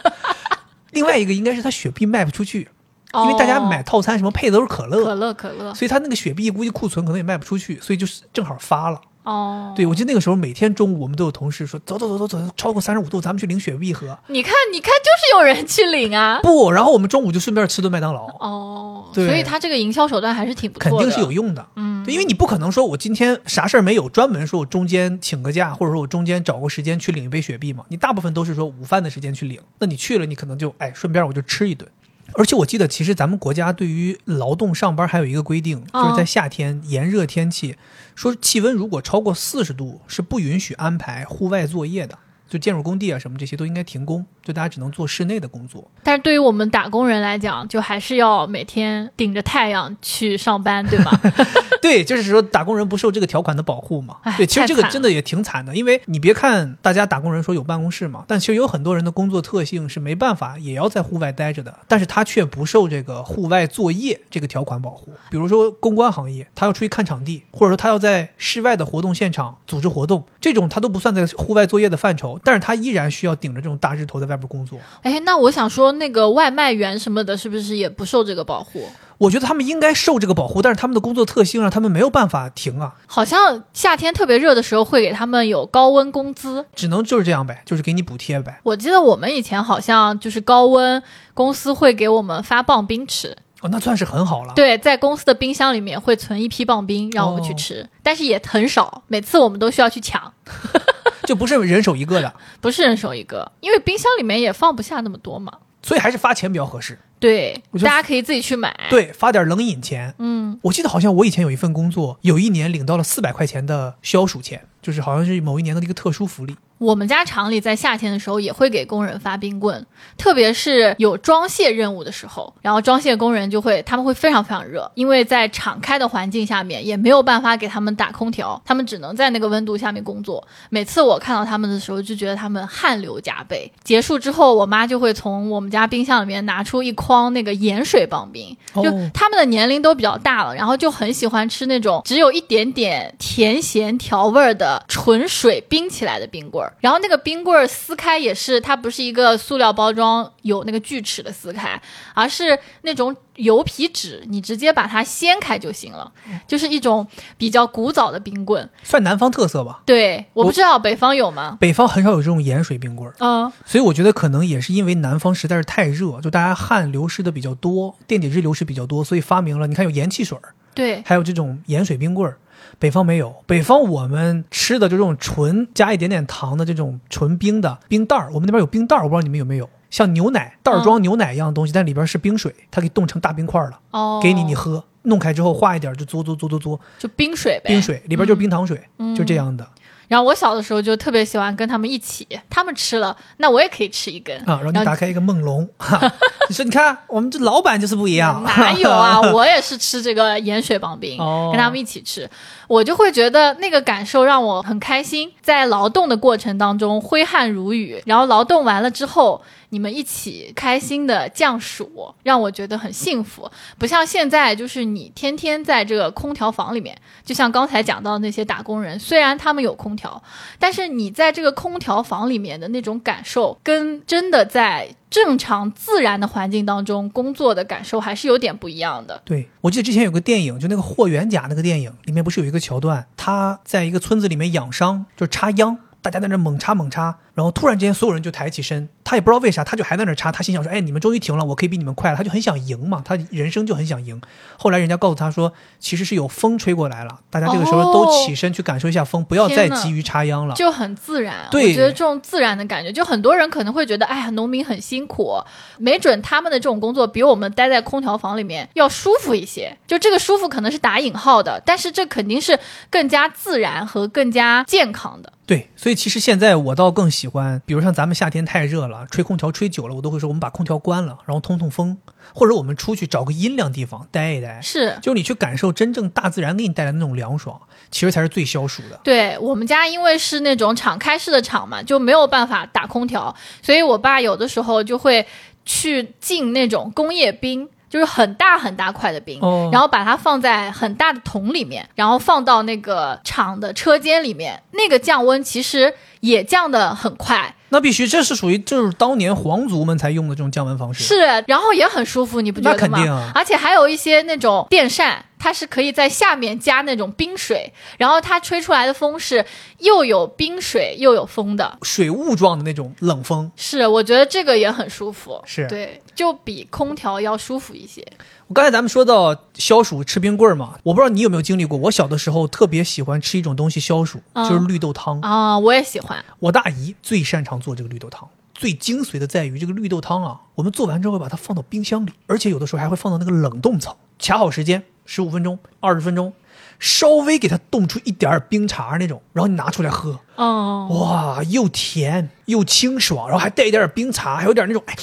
另外一个应该是它雪碧卖不出去，因为大家买套餐什么配的都是可乐，哦可乐，可乐。所以它那个雪碧估计库存可能也卖不出去，所以就是正好发了。哦，对，我记得那个时候每天中午我们都有同事说走走走走走，超过三十五度咱们去领雪碧喝。你看，你看，就是有人去领啊。不，然后我们中午就顺便吃顿麦当劳，哦，对所以他这个营销手段还是挺不错的，肯定是有用的。嗯，对因为你不可能说我今天啥事儿没有，专门说我中间请个假，或者说我中间找个时间去领一杯雪碧嘛。你大部分都是说午饭的时间去领，那你去了，你可能就哎顺便我就吃一顿。而且我记得，其实咱们国家对于劳动上班还有一个规定，哦就是在夏天炎热天气，说气温如果超过四十度，是不允许安排户外作业的。就建筑工地啊什么这些都应该停工，就大家只能做室内的工作。但是对于我们打工人来讲，就还是要每天顶着太阳去上班，对吗？对，就是说打工人不受这个条款的保护嘛哎。对，其实这个真的也挺惨的，因为你别看大家打工人说有办公室嘛，但其实有很多人的工作特性是没办法，也要在户外待着的，但是他却不受这个户外作业这个条款保护。比如说公关行业，他要出去看场地，或者说他要在室外的活动现场组织活动，这种他都不算在户外作业的范畴，但是他依然需要顶着这种大日头在外边工作。哎，那我想说，那个外卖员什么的，是不是也不受这个保护？我觉得他们应该受这个保护，但是他们的工作特性让他们没有办法停啊，好像夏天特别热的时候会给他们有高温工资。只能就是这样呗，就是给你补贴呗。我记得我们以前好像就是高温，公司会给我们发棒冰吃。哦，那算是很好了。对，在公司的冰箱里面会存一批棒冰让我们去吃，但是也很少，每次我们都需要去抢，就不是人手一个的，不是人手一个，因为冰箱里面也放不下那么多嘛。所以还是发钱比较合适。对，大家可以自己去买。，对，发点冷饮钱。嗯，我记得好像我以前有一份工作，有一年领到了四百块钱的消暑钱，就是好像是某一年的一个特殊福利。我们家厂里在夏天的时候也会给工人发冰棍，特别是有装卸任务的时候，然后装卸工人就会他们会非常非常热，因为在敞开的环境下面也没有办法给他们打空调，他们只能在那个温度下面工作。每次我看到他们的时候，就觉得他们汗流浃背。结束之后，我妈就会从我们家冰箱里面拿出一筐那个盐水棒冰，就他们的年龄都比较大了，然后就很喜欢吃那种只有一点点甜咸调味儿的纯水冰起来的冰棍儿。儿，然后那个冰棍儿撕开也是，它不是一个塑料包装有那个锯齿的撕开，而是那种油皮纸，你直接把它掀开就行了，就是一种比较古早的冰棍。算南方特色吧。对，我不知道北方有吗？北方很少有这种盐水冰棍儿，嗯，所以我觉得可能也是因为南方实在是太热，就大家汗流失的比较多，电解质流失比较多，所以发明了你看有盐汽水儿，对，还有这种盐水冰棍儿。北方没有，北方我们吃的就这种纯加一点点糖的这种纯冰的冰袋儿，我们那边有冰袋儿，我不知道你们有没有，像牛奶袋儿装牛奶一样的东西，但里边是冰水，它给冻成大冰块儿了，哦，给你你喝，弄开之后化一点就嘬嘬嘬嘬嘬，就冰水呗，冰水里边就是冰糖水，嗯就这样的然后我小的时候就特别喜欢跟他们一起，他们吃了，那我也可以吃一根。啊。然后你打开一个梦龙，哈，你说你看我们这老板就是不一样，哪有啊？我也是吃这个盐水棒冰，哦跟他们一起吃，我就会觉得那个感受让我很开心。在劳动的过程当中挥汗如雨，然后劳动完了之后，你们一起开心的降暑，让我觉得很幸福。不像现在，就是你天天在这个空调房里面，就像刚才讲到那些打工人，虽然他们有空调，但是你在这个空调房里面的那种感受，跟真的在正常自然的环境当中工作的感受还是有点不一样的。对，我记得之前有个电影，就那个霍元甲那个电影，里面不是有一个桥段，他在一个村子里面养伤，就是插秧，大家在那猛插猛插，然后突然之间所有人就抬起身，他也不知道为啥，他就还在那插，他心想说，哎，你们终于停了，我可以比你们快了，他就很想赢嘛，他人生就很想赢。后来人家告诉他说，其实是有风吹过来了，大家这个时候都起身去感受一下风，不要再急于插秧了。就很自然，对我觉得这种自然的感觉，就很多人可能会觉得，哎呀，农民很辛苦，没准他们的这种工作比我们待在空调房里面要舒服一些。就这个舒服可能是打引号的，但是这肯定是更加自然和更加健康的。对，所以其实现在我倒更喜欢，比如像咱们夏天太热了，吹空调吹久了，我都会说我们把空调关了，然后通通风，或者我们出去找个阴凉地方待一待，是就是你去感受真正大自然给你带来的那种凉爽，其实才是最消暑的。对我们家，因为是那种敞开式的厂嘛，就没有办法打空调，所以我爸有的时候就会去进那种工业冰。就是很大很大块的冰，哦。然后把它放在很大的桶里面，然后放到那个厂的车间里面，那个降温其实也降得很快，那必须，这是属于就是当年皇族们才用的这种降温方式。是，然后也很舒服，你不觉得吗？肯定啊而且还有一些那种电扇，它是可以在下面加那种冰水，然后它吹出来的风是又有冰水又有风的。水雾状的那种冷风。是，我觉得这个也很舒服，是对，就比空调要舒服一些。我刚才咱们说到消暑吃冰棍儿嘛，我不知道你有没有经历过。我小的时候特别喜欢吃一种东西消暑，嗯就是绿豆汤。啊、我也喜欢。我大姨最擅长做这个绿豆汤，最精髓的在于这个绿豆汤啊，我们做完之后把它放到冰箱里，而且有的时候还会放到那个冷冻层，卡好时间，十五分钟、二十分钟，稍微给它冻出一点儿冰碴那种，然后你拿出来喝，哦，哇，又甜又清爽，然后还带一点点冰碴，还有点那种哎，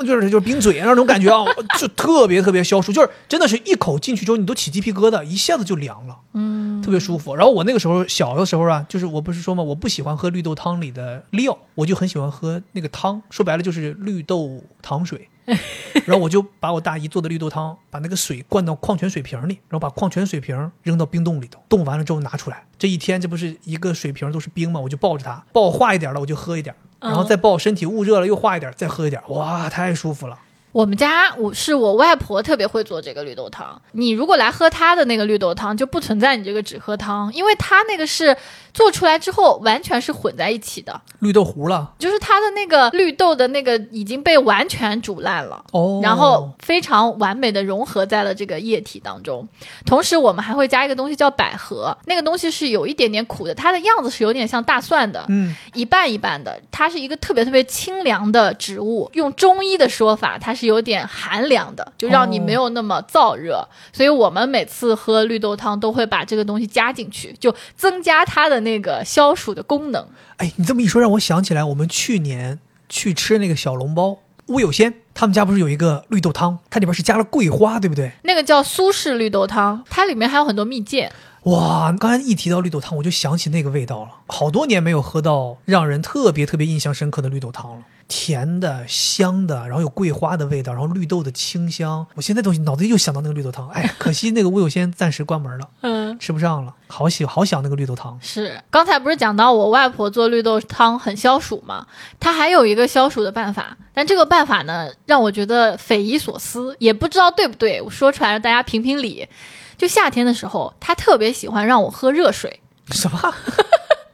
就是就是冰嘴那种感觉啊，就特别特别消暑，就是真的是一口进去之后你都起鸡皮疙瘩，一下子就凉了，嗯，特别舒服。然后我那个时候小的时候啊，就是我不是说嘛，我不喜欢喝绿豆汤里的料，我就很喜欢喝那个汤，说白了就是绿豆糖水。然后我就把我大姨做的绿豆汤，把那个水灌到矿泉水瓶里，然后把矿泉水瓶扔到冰冻里头，冻完了之后拿出来。这一天这不是一个水瓶都是冰嘛？我就抱着它，抱化一点了我就喝一点，然后再抱身体捂热了又化一点再喝一点，哇，太舒服了。我们家我是我外婆特别会做这个绿豆汤。你如果来喝她的那个绿豆汤，就不存在你这个只喝汤，因为她那个是做出来之后完全是混在一起的，绿豆糊了。就是它的那个绿豆的那个已经被完全煮烂了。哦，然后非常完美的融合在了这个液体当中，同时我们还会加一个东西叫百合，那个东西是有一点点苦的，它的样子是有点像大蒜的，嗯，一半一半的，它是一个特别特别清凉的植物。用中医的说法，它是有点寒凉的，就让你没有那么燥热。所以我们每次喝绿豆汤都会把这个东西加进去，就增加它的那个消暑的功能。哎，你这么一说，让我想起来，我们去年去吃那个小笼包，乌有仙他们家不是有一个绿豆汤，它里边是加了桂花，对不对？那个叫苏式绿豆汤，它里面还有很多蜜饯。哇，刚才一提到绿豆汤，我就想起那个味道了。好多年没有喝到让人特别特别印象深刻的绿豆汤了。甜的、香的，然后有桂花的味道，然后绿豆的清香。我现在都脑子里又想到那个绿豆汤，哎，可惜那个吴有先暂时关门了，嗯，吃不上了。好喜好想那个绿豆汤，是刚才不是讲到我外婆做绿豆汤很消暑吗？她还有一个消暑的办法，但这个办法呢，让我觉得匪夷所思，也不知道对不对。我说出来让大家评评理。就夏天的时候，她特别喜欢让我喝热水。什么？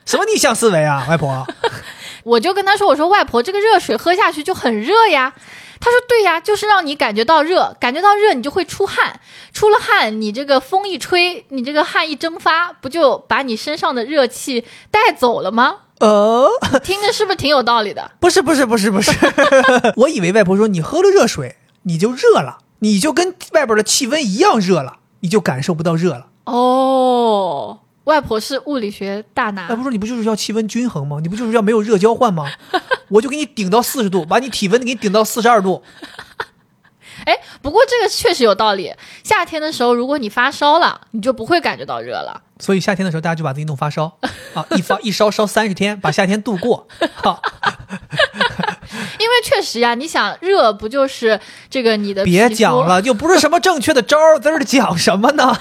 什么逆向思维啊，外婆？我就跟他说：“我说外婆，这个热水喝下去就很热呀。”他说：“对呀，就是让你感觉到热，感觉到热你就会出汗，出了汗你这个风一吹，你这个汗一蒸发，不就把你身上的热气带走了吗？”哦，听着是不是挺有道理的？不是，不是，不是，不是。我以为外婆说你喝了热水你就热了，你就跟外边的气温一样热了，你就感受不到热了。哦，外婆是物理学大拿外。婆说你不就是要气温均衡吗？你不就是要没有热交换吗？我就给你顶到四十度，把你体温给你顶到四十二度。哎，不过这个确实有道理。夏天的时候，如果你发烧了，你就不会感觉到热了。所以夏天的时候，大家就把自己弄发烧 啊，一发一烧烧三十天，把夏天度过。哈，因为确实呀，你想热不就是这个你的别讲了，又不是什么正确的招儿，在这儿讲什么呢？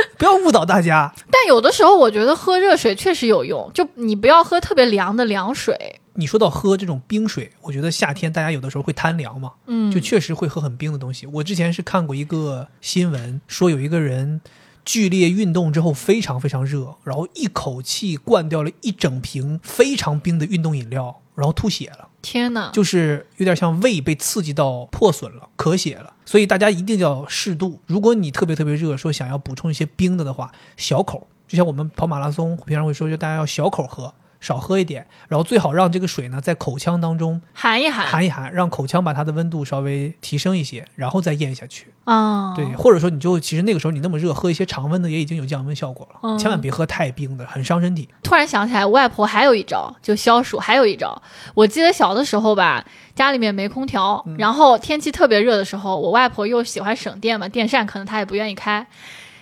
不要误导大家。但有的时候我觉得喝热水确实有用，就你不要喝特别凉的凉水。你说到喝这种冰水，我觉得夏天大家有的时候会贪凉嘛，嗯，就确实会喝很冰的东西。我之前是看过一个新闻，说有一个人剧烈运动之后非常非常热，然后一口气灌掉了一整瓶非常冰的运动饮料，然后吐血了，天哪，就是有点像胃被刺激到破损了，咳血了。所以大家一定要适度。如果你特别特别热，说想要补充一些冰的的话，小口，就像我们跑马拉松平常会说，就大家要小口喝。少喝一点，然后最好让这个水呢在口腔当中含一含含一含，让口腔把它的温度稍微提升一些，然后再咽下去。啊，对，或者说你就其实那个时候你那么热，喝一些常温的也已经有降温效果了，嗯千万别喝太冰的，很伤身体。突然想起来，我外婆还有一招，就消暑，还有一招。我记得小的时候吧，家里面没空调，然后天气特别热的时候，我外婆又喜欢省电嘛，电扇可能她也不愿意开，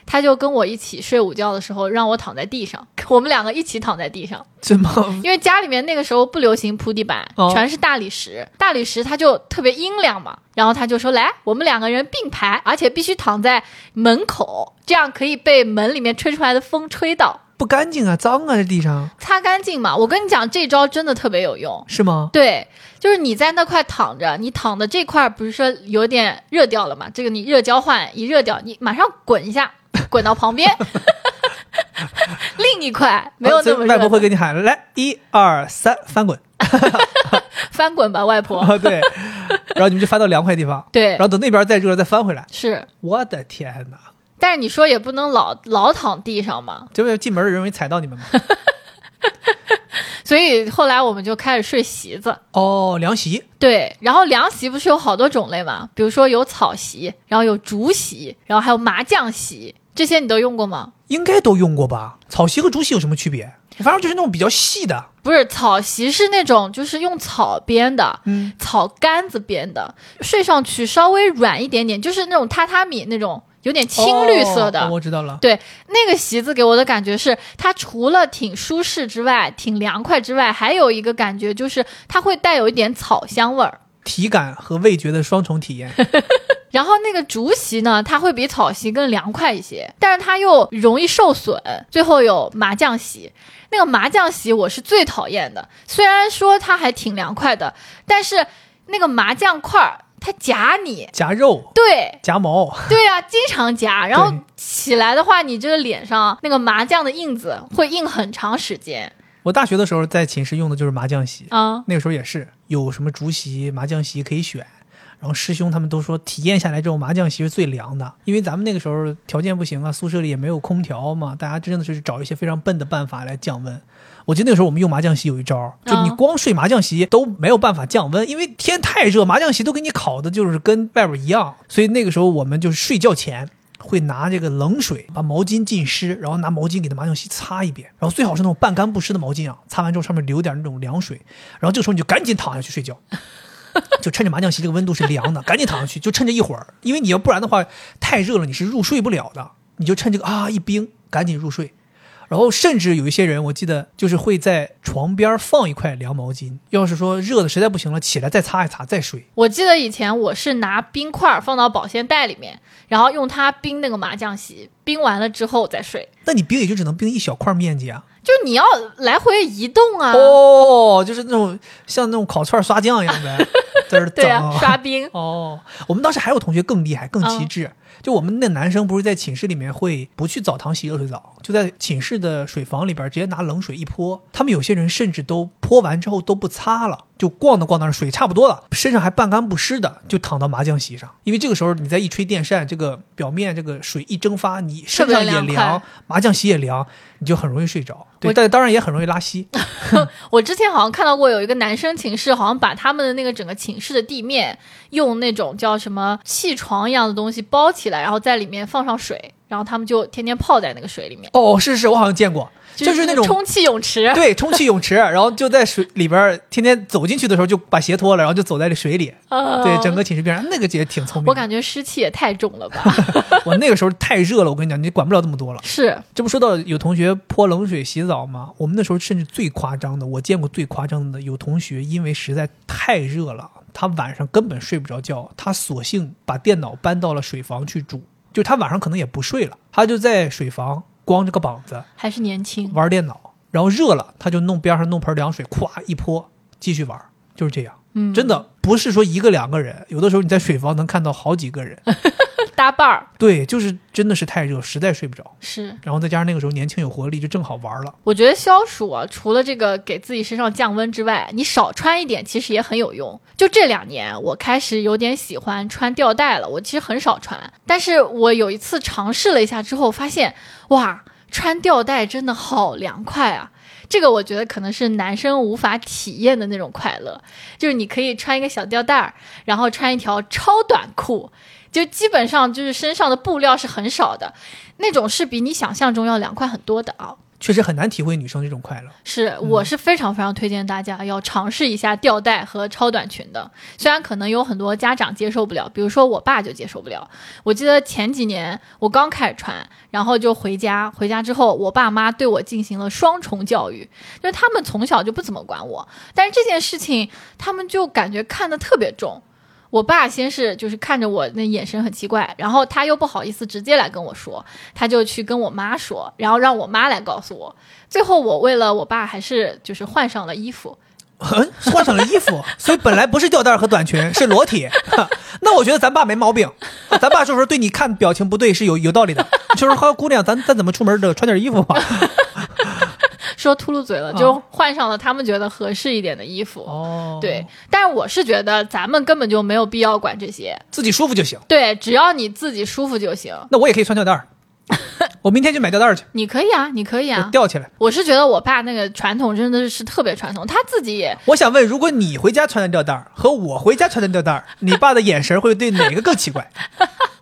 她就跟我一起睡午觉的时候，让我躺在地上，我们两个一起躺在地上，怎么 因为家里面那个时候不流行铺地板，哦全是大理石，大理石它就特别阴凉嘛。然后他就说：“来，我们两个人并排，而且必须躺在门口，这样可以被门里面吹出来的风吹到，不干净啊，脏啊，这地上擦干净嘛。”我跟你讲，这招真的特别有用。是吗？对，就是你在那块躺着，你躺的这块不是说有点热掉了嘛？这个你热交换一热掉，你马上滚一下，滚到旁边，另一块没有那么热，外婆会给你喊来一二三翻滚 翻滚吧，外婆。啊，对，然后你们就翻到凉快的地方，对然，后等那边再热了再翻回来。是，我的天哪！但是你说也不能老老躺地上嘛，这不进门的人容易踩到你们吗？所以后来我们就开始睡席子。哦，凉席对，然后凉席不是有好多种类嘛？比如说有草席，然后有竹席，然后还有麻将席，这些你都用过吗？应该都用过吧？草席和竹席有什么区别？反正就是那种比较细的，不是草席是那种就是用草编的，嗯，草杆子编的，睡上去稍微软一点点，就是那种榻榻米那种有点青绿色的。哦我知道了。对，那个席子给我的感觉是，它除了挺舒适之外，挺凉快之外，还有一个感觉就是它会带有一点草香味儿。体感和味觉的双重体验。然后那个竹席呢，它会比草席更凉快一些，但是它又容易受损。最后有麻将席，那个麻将席我是最讨厌的。虽然说它还挺凉快的，但是那个麻将块儿它夹你，夹肉、对夹毛，对啊、经常夹。然后起来的话，你这个脸上那个麻将的印子会印很长时间我大学的时候在寝室用的就是麻将席，啊。那个时候也是有什么竹席、麻将席可以选。然后师兄他们都说，体验下来之后，麻将席是最凉的，因为咱们那个时候条件不行啊，宿舍里也没有空调嘛，大家真的是找一些非常笨的办法来降温。我记得那个时候我们用麻将席有一招，就你啊光睡麻将席都没有办法降温，因为天太热，麻将席都给你烤的就是跟外边一样。所以那个时候我们就是睡觉前会拿这个冷水把毛巾浸湿，然后拿毛巾给那麻将席擦一遍，然后最好是那种半干不湿的毛巾啊，擦完之后上面留点那种凉水，然后这个时候你就赶紧躺下去睡觉。就趁着麻将席这个温度是凉的，赶紧躺上去，就趁着一会儿，因为你要不然的话太热了，你是入睡不了的。你就趁这个啊一冰，赶紧入睡。然后甚至有一些人，我记得就是会在床边放一块凉毛巾，要是说热的实在不行了，起来再擦一擦再睡。我记得以前我是拿冰块放到保鲜袋里面，然后用它冰那个麻将席，冰完了之后再睡。那你冰也就只能冰一小块面积啊。就你要来回移动啊。哦，就是那种像那种烤串刷酱一样的，在这对啊，刷冰。哦，我们当时还有同学更厉害、更机智。就我们那男生不是在寝室里面会不去澡堂洗热水澡，就在寝室的水房里边直接拿冷水一泼。他们有些人甚至都泼完之后都不擦了，就逛着逛那儿水差不多了，身上还半干不湿的，就躺到麻将席上。因为这个时候你再一吹电扇，这个表面这个水一蒸发，你身上也凉麻将席也凉，你就很容易睡着。对，但当然也很容易拉稀。我之前好像看到过有一个男生寝室，好像把他们的那个整个寝室的地面用那种叫什么气床一样的东西包起来，然后在里面放上水，然后他们就天天泡在那个水里面，哦，是是，我好像见过，就是那种充气泳池。对，充气泳池，然后就在水里边，天天走进去的时候就把鞋脱了，然后就走在这水里。呃对，整个寝室边上那个姐挺聪明。我感觉湿气也太重了吧？我那个时候太热了，我跟你讲，你管不了这么多了。是，这不说到有同学泼冷水洗澡吗？我们那时候甚至最夸张的，我见过最夸张的，有同学因为实在太热了，他晚上根本睡不着觉，他索性把电脑搬到了水房去煮，就他晚上可能也不睡了，他就在水房光着个膀子还是年轻。玩电脑，然后热了他就弄边上弄盆凉水，咵一泼继续玩，就是这样。嗯，真的不是说一个两个人，有的时候你在水房能看到好几个人。搭伴儿对，就是真的是太热，实在睡不着。是。然后再加上那个时候年轻有活力，就正好玩了。我觉得消暑啊，除了这个给自己身上降温之外，你少穿一点其实也很有用。就这两年，我开始有点喜欢穿吊带了。我其实很少穿，但是我有一次尝试了一下之后，发现哇，穿吊带真的好凉快啊！这个我觉得可能是男生无法体验的那种快乐，就是你可以穿一个小吊带儿，然后穿一条超短裤，就基本上就是身上的布料是很少的，那种是比你想象中要凉快很多的啊。确实很难体会女生这种快乐。是，我是非常非常推荐大家要尝试一下吊带和超短裙的。虽然可能有很多家长接受不了，比如说我爸就接受不了。我记得前几年我刚开始穿，然后就回家，回家之后我爸妈对我进行了双重教育，就是他们从小就不怎么管我，但是这件事情他们就感觉看得特别重。我爸先是就是看着我那眼神很奇怪，然后他又不好意思直接来跟我说，他就去跟我妈说，然后让我妈来告诉我。最后我为了我爸，还是就是换上了衣服。嗯，换上了衣服，所以本来不是吊带和短裙，是裸体。那我觉得咱爸没毛病，咱爸就是对你看表情不对是有有道理的，就是说 姑娘，咱咱怎么出门得穿点衣服吧。说秃噜嘴了，就换上了他们觉得合适一点的衣服。哦，对，但是我是觉得咱们根本就没有必要管这些。自己舒服就行。对，只要你自己舒服就行。那我也可以穿吊带儿，我明天去买吊带儿去，你可以啊，你可以啊。吊起来。我是觉得我爸那个传统真的是特别传统，他自己也我想问，如果你回家穿的吊带儿和我回家穿的吊带儿，你爸的眼神会对哪个更奇怪？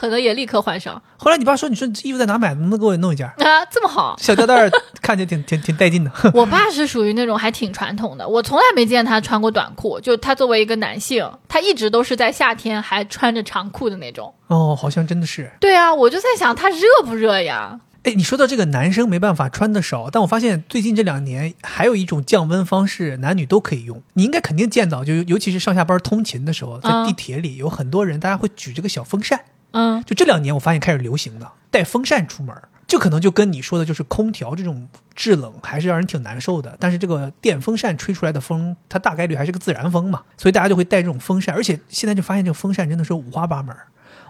他可能也立刻换上后来你爸说：“你说衣服在哪买的？能不能给我弄一件啊，这么好。小吊带儿？看起来挺挺挺带劲的。我爸是属于那种还挺传统的，我从来没见他穿过短裤。就他作为一个男性，他一直都是在夏天还穿着长裤的那种。哦，好像真的是。对啊，我就在想他热不热呀？哎，你说到这个男生没办法穿的少，但我发现最近这两年还有一种降温方式，男女都可以用。你应该肯定见到，就尤其是上下班通勤的时候，在嗯地铁里有很多人，大家会举着个小风扇。嗯，就这两年我发现开始流行的带风扇出门，就可能就跟你说的，就是空调这种制冷还是让人挺难受的。但是这个电风扇吹出来的风，它大概率还是个自然风嘛，所以大家就会带这种风扇。而且现在就发现这个风扇真的是五花八门。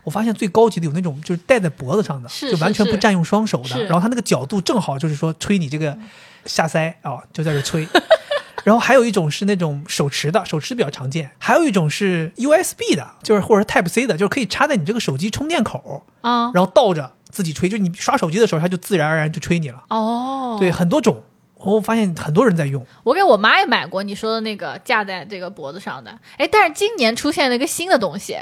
我发现最高级的有那种就是戴在脖子上的，是就完全不占用双手的，是然后它那个角度正好就是说吹你这个下腮啊、就在这吹。然后还有一种是那种手持的，手持比较常见；还有一种是 USB 的，就是或者是 Type C 的，就是可以插在你这个手机充电口，啊，然后倒着自己吹，就你刷手机的时候，它就自然而然就吹你了。哦，对，很多种，我发现很多人在用。我给我妈也买过你说的那个架在这个脖子上的，哎，但是今年出现了一个新的东西，这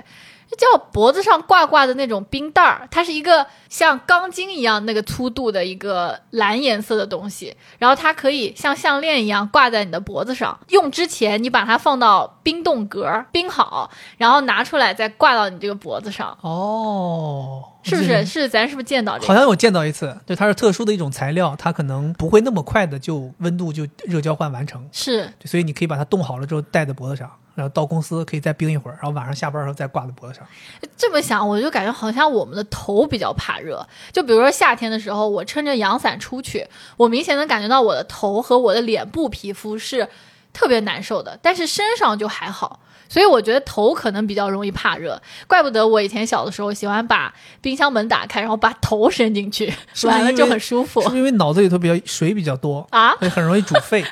就叫脖子上挂挂的那种冰袋儿，它是一个像钢筋一样那个粗度的一个蓝颜色的东西，然后它可以像项链一样挂在你的脖子上。用之前你把它放到冰冻格冰好，然后拿出来再挂到你这个脖子上，哦，是不是？是咱是不是见到这个？好像有见到一次，对，它是特殊的一种材料，它可能不会那么快的就温度就热交换完成，是所以你可以把它冻好了之后戴在脖子上，然后到公司可以再冰一会儿，然后晚上下班的时候再挂在脖子上。这么想，我就感觉好像我们的头比较怕热。就比如说夏天的时候，我撑着阳伞出去，我明显能感觉到我的头和我的脸部皮肤是特别难受的，但是身上就还好。所以我觉得头可能比较容易怕热，怪不得我以前小的时候喜欢把冰箱门打开，然后把头伸进去，是是完了就很舒服是不是因为脑子里头比较水比较多，啊，很容易煮沸，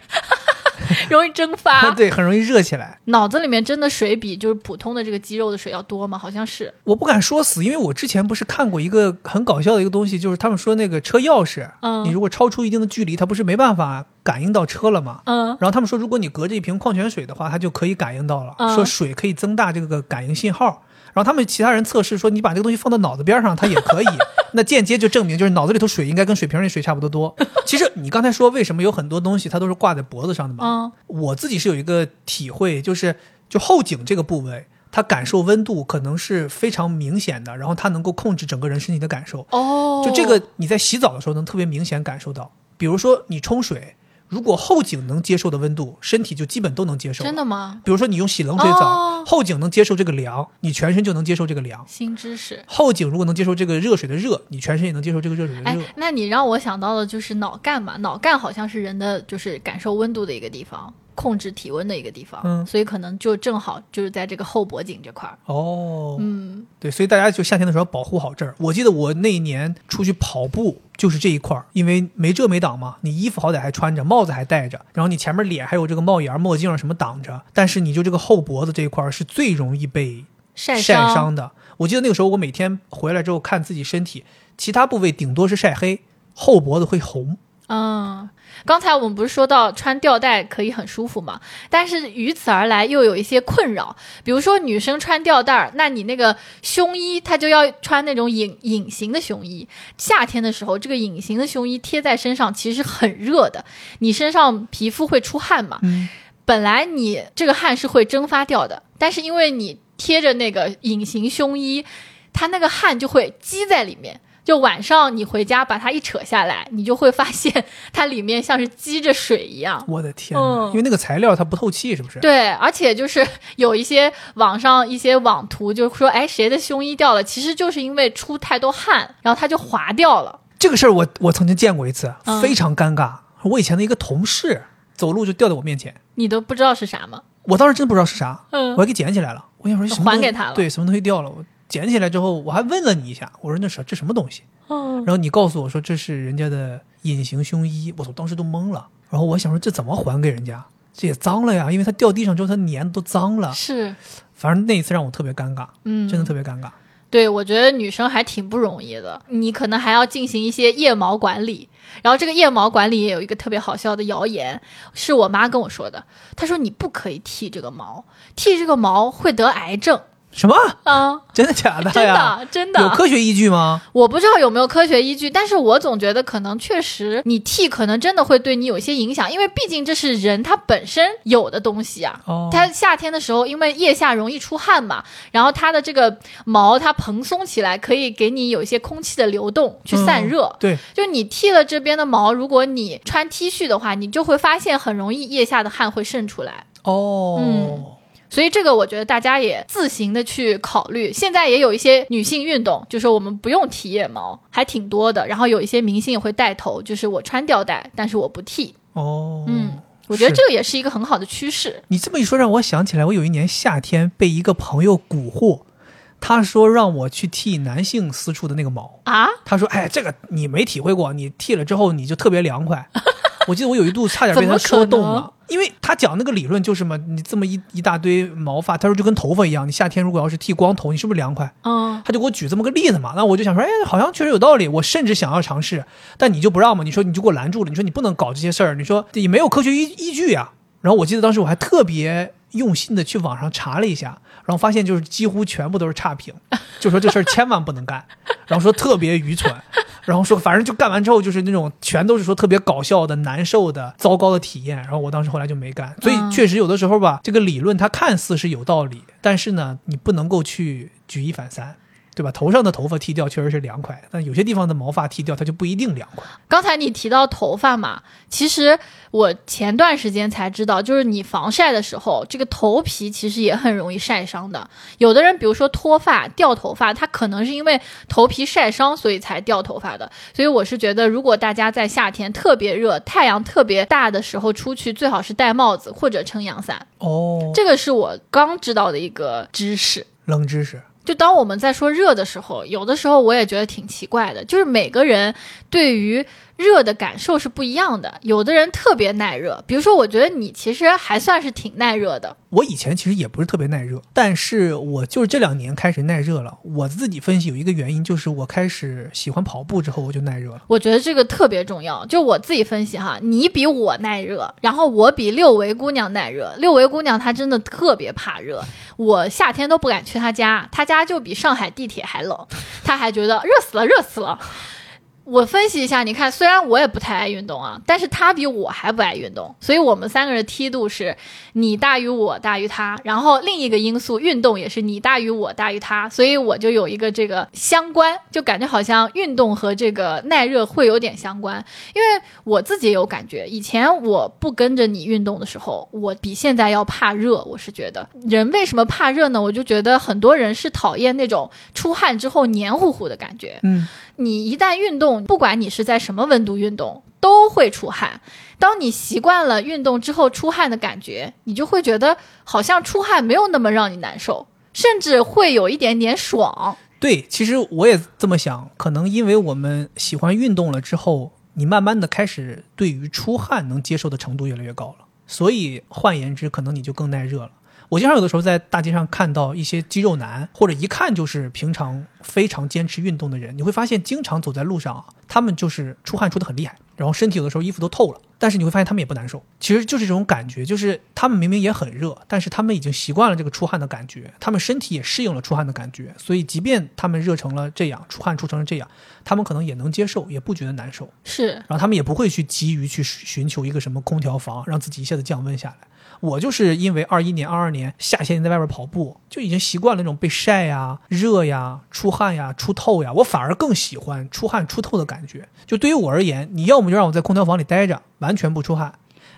容易蒸发。对，很容易热起来。脑子里面真的水比就是普通的这个肌肉的水要多吗？好像是。我不敢说死，因为我之前不是看过一个很搞笑的一个东西，就是他们说那个车钥匙，嗯你如果超出一定的距离，它不是没办法感应到车了嘛？嗯然后他们说，如果你隔着一瓶矿泉水的话，它就可以感应到了，嗯说水可以增大这个感应信号。然后他们其他人测试说，你把这个东西放到脑子边上，它也可以。那间接就证明，就是脑子里头水应该跟水瓶里水差不多多。其实你刚才说为什么有很多东西它都是挂在脖子上的嘛？嗯我自己是有一个体会，就是就后颈这个部位，它感受温度可能是非常明显的，然后它能够控制整个人身体的感受。哦，就这个你在洗澡的时候能特别明显感受到，比如说你冲水，如果后颈能接受的温度，身体就基本都能接受。真的吗？比如说你用洗冷水澡，哦后颈能接受这个凉，你全身就能接受这个凉。新知识。后颈如果能接受这个热水的热，你全身也能接受这个热水的哎热。，那你让我想到的就是脑干嘛？脑干好像是人的就是感受温度的一个地方，控制体温的一个地方，嗯所以可能就正好就是在这个后脖颈这块儿。哦，嗯，对，所以大家就夏天的时候要保护好这儿。我记得我那一年出去跑步，就是这一块儿，因为没遮没挡嘛，你衣服好歹还穿着，帽子还戴着，然后你前面脸还有这个帽檐、墨镜啊什么挡着，但是你就这个后脖子这一块儿是最容易被晒晒伤的。我记得那个时候我每天回来之后看自己身体，其他部位顶多是晒黑，后脖子会红。嗯，刚才我们不是说到穿吊带可以很舒服嘛？但是与此而来又有一些困扰，比如说女生穿吊带儿，那你那个胸衣它就要穿那种隐隐形的胸衣。夏天的时候，这个隐形的胸衣贴在身上其实很热的，你身上皮肤会出汗嘛？嗯，本来你这个汗是会蒸发掉的，但是因为你贴着那个隐形胸衣，它那个汗就会积在里面。就晚上你回家把它一扯下来，你就会发现 它里面像是积着水一样。我的天！嗯因为那个材料它不透气，是不是？对，而且就是有一些网上一些网图就说，哎，谁的胸衣掉了，其实就是因为出太多汗，然后它就滑掉了。这个事儿我我曾经见过一次，嗯非常尴尬。我以前的一个同事走路就掉在我面前，你都不知道是啥吗？我当时真不知道是啥，嗯我还给捡起来了。我想说什么还给他了对，什么东西掉了？我捡起来之后，我还问了你一下，我说那是这什么东西？嗯，然后你告诉我说这是人家的隐形胸衣，我操，当时都懵了。然后我想说这怎么还给人家？这也脏了呀，因为它掉地上之后它粘都脏了。是，反正那一次让我特别尴尬，嗯，真的特别尴尬。对，我觉得女生还挺不容易的，你可能还要进行一些腋毛管理。然后这个腋毛管理也有一个特别好笑的谣言，是我妈跟我说的。她说你不可以剃这个毛，剃这个毛会得癌症什么？啊！真的假的真？的真的有科学依据吗？我不知道有没有科学依据，但是我总觉得可能确实你剃可能真的会对你有一些影响，因为毕竟这是人他本身有的东西啊。哦，它夏天的时候，因为腋下容易出汗嘛，然后它的这个毛它蓬松起来，可以给你有一些空气的流动去散热。对，就你剃了这边的毛，如果你穿 T 恤的话，你就会发现很容易腋下的汗会渗出来。哦，嗯所以这个我觉得大家也自行的去考虑。现在也有一些女性运动，就是我们不用剃腋毛，还挺多的。然后有一些明星也会带头，就是我穿吊带，但是我不剃。哦，嗯，我觉得这个也是一个很好的趋势。你这么一说，让我想起来，我有一年夏天被一个朋友蛊惑，他说让我去剃男性私处的那个毛。啊，他说：“哎，这个你没体会过，你剃了之后你就特别凉快。”我记得我有一度差点被他说动了，因为他讲那个理论就是嘛，你这么一一大堆毛发，他说就跟头发一样，你夏天如果要是剃光头，你是不是凉快？嗯，他就给我举这么个例子嘛，那我就想说，哎，好像确实有道理，我甚至想要尝试，但你就不让嘛，你说你就给我拦住了，你说你不能搞这些事儿，你说也没有科学依依据呀。然后我记得当时我还特别用心的去网上查了一下，然后发现就是几乎全部都是差评，就说这事儿千万不能干，然后说特别愚蠢，然后说反正就干完之后就是那种全都是说特别搞笑的、难受的、糟糕的体验。然后我当时后来就没干，所以确实有的时候吧，这个理论它看似是有道理，但是呢，你不能够去举一反三。对吧？头上的头发剃掉确实是凉快，但有些地方的毛发剃掉，它就不一定凉快。刚才你提到头发嘛，其实我前段时间才知道，就是你防晒的时候，这个头皮其实也很容易晒伤的。有的人，比如说脱发、掉头发，他可能是因为头皮晒伤，所以才掉头发的。所以我是觉得，如果大家在夏天特别热、太阳特别大的时候出去，最好是戴帽子或者撑阳伞。哦，这个是我刚知道的一个知识。冷知识。就当我们在说热的时候，有的时候我也觉得挺奇怪的，就是每个人对于热的感受是不一样的。有的人特别耐热，比如说，我觉得你其实还算是挺耐热的。我以前其实也不是特别耐热，但是我就是这两年开始耐热了。我自己分析有一个原因，就是我开始喜欢跑步之后，我就耐热了。我觉得这个特别重要。就我自己分析哈，你比我耐热，然后我比六维姑娘耐热。六维姑娘她真的特别怕热，我夏天都不敢去她家，她家就比上海地铁还冷，她还觉得热死了，热死了。我分析一下，你看，虽然我也不太爱运动啊，但是他比我还不爱运动，所以我们三个人梯度是你大于我大于他，然后另一个因素运动也是你大于我大于他，所以我就有一个这个相关，就感觉好像运动和这个耐热会有点相关，因为我自己也有感觉，以前我不跟着你运动的时候，我比现在要怕热，我是觉得人为什么怕热呢？我就觉得很多人是讨厌那种出汗之后黏糊糊的感觉，嗯。你一旦运动，不管你是在什么温度运动，都会出汗。当你习惯了运动之后出汗的感觉，你就会觉得好像出汗没有那么让你难受，甚至会有一点点爽。对，其实我也这么想，可能因为我们喜欢运动了之后，你慢慢的开始对于出汗能接受的程度越来越高了，所以换言之，可能你就更耐热了。我经常有的时候在大街上看到一些肌肉男，或者一看就是平常非常坚持运动的人，你会发现经常走在路上啊，他们就是出汗出的很厉害，然后身体有的时候衣服都透了，但是你会发现他们也不难受，其实就是这种感觉，就是他们明明也很热，但是他们已经习惯了这个出汗的感觉，他们身体也适应了出汗的感觉，所以即便他们热成了这样，出汗出成了这样，他们可能也能接受，也不觉得难受，是，然后他们也不会去急于去寻求一个什么空调房，让自己一下子降温下来。我就是因为二一年、二二年夏天在外边跑步，就已经习惯了那种被晒呀、热呀、出汗呀、出透呀，我反而更喜欢出汗出透的感觉。就对于我而言，你要么就让我在空调房里待着，完全不出汗；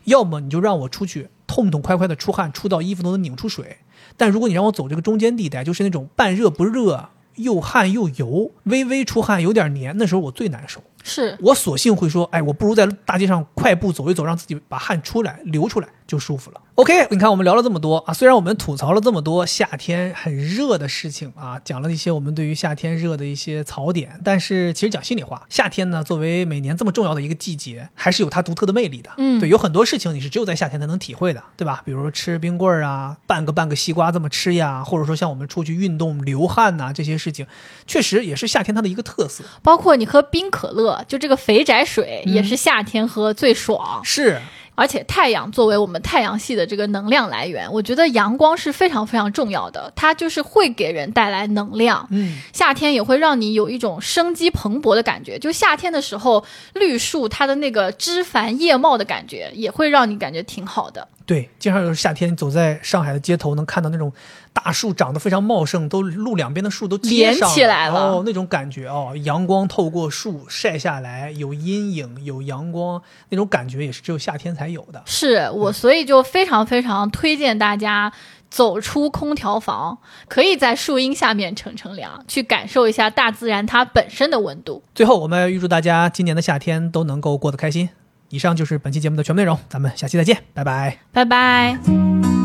要么你就让我出去痛痛快快的出汗，出到衣服都能拧出水。但如果你让我走这个中间地带，就是那种半热不热、又汗又油、微微出汗、有点黏，那时候我最难受。是我索性会说，哎，我不如在大街上快步走一走，让自己把汗出来、流出来，就舒服了。OK，你看我们聊了这么多啊，虽然我们吐槽了这么多夏天很热的事情啊，讲了一些我们对于夏天热的一些槽点，但是其实讲心里话，夏天呢作为每年这么重要的一个季节，还是有它独特的魅力的。嗯，对，有很多事情你是只有在夏天才能体会的，对吧？比如说吃冰棍儿啊，半个半个西瓜这么吃呀，或者说像我们出去运动流汗呐这些事情，确实也是夏天它的一个特色。包括你喝冰可乐，就这个肥宅水也是夏天喝最爽。是。而且太阳作为我们太阳系的这个能量来源，我觉得阳光是非常非常重要的，它就是会给人带来能量。嗯，夏天也会让你有一种生机蓬勃的感觉。就夏天的时候，绿树它的那个枝繁叶茂的感觉，也会让你感觉挺好的。对，经常有夏天走在上海的街头，能看到那种大树长得非常茂盛，都路两边的树都连起来了，哦，那种感觉哦，阳光透过树晒下来，有阴影，有阳光，那种感觉也是只有夏天才有的。是我，所以就非常非常推荐大家走出空调房，可以在树荫下面乘乘凉，去感受一下大自然它本身的温度。最后，我们预祝大家今年的夏天都能够过得开心。以上就是本期节目的全部内容，咱们下期再见，拜拜，拜拜。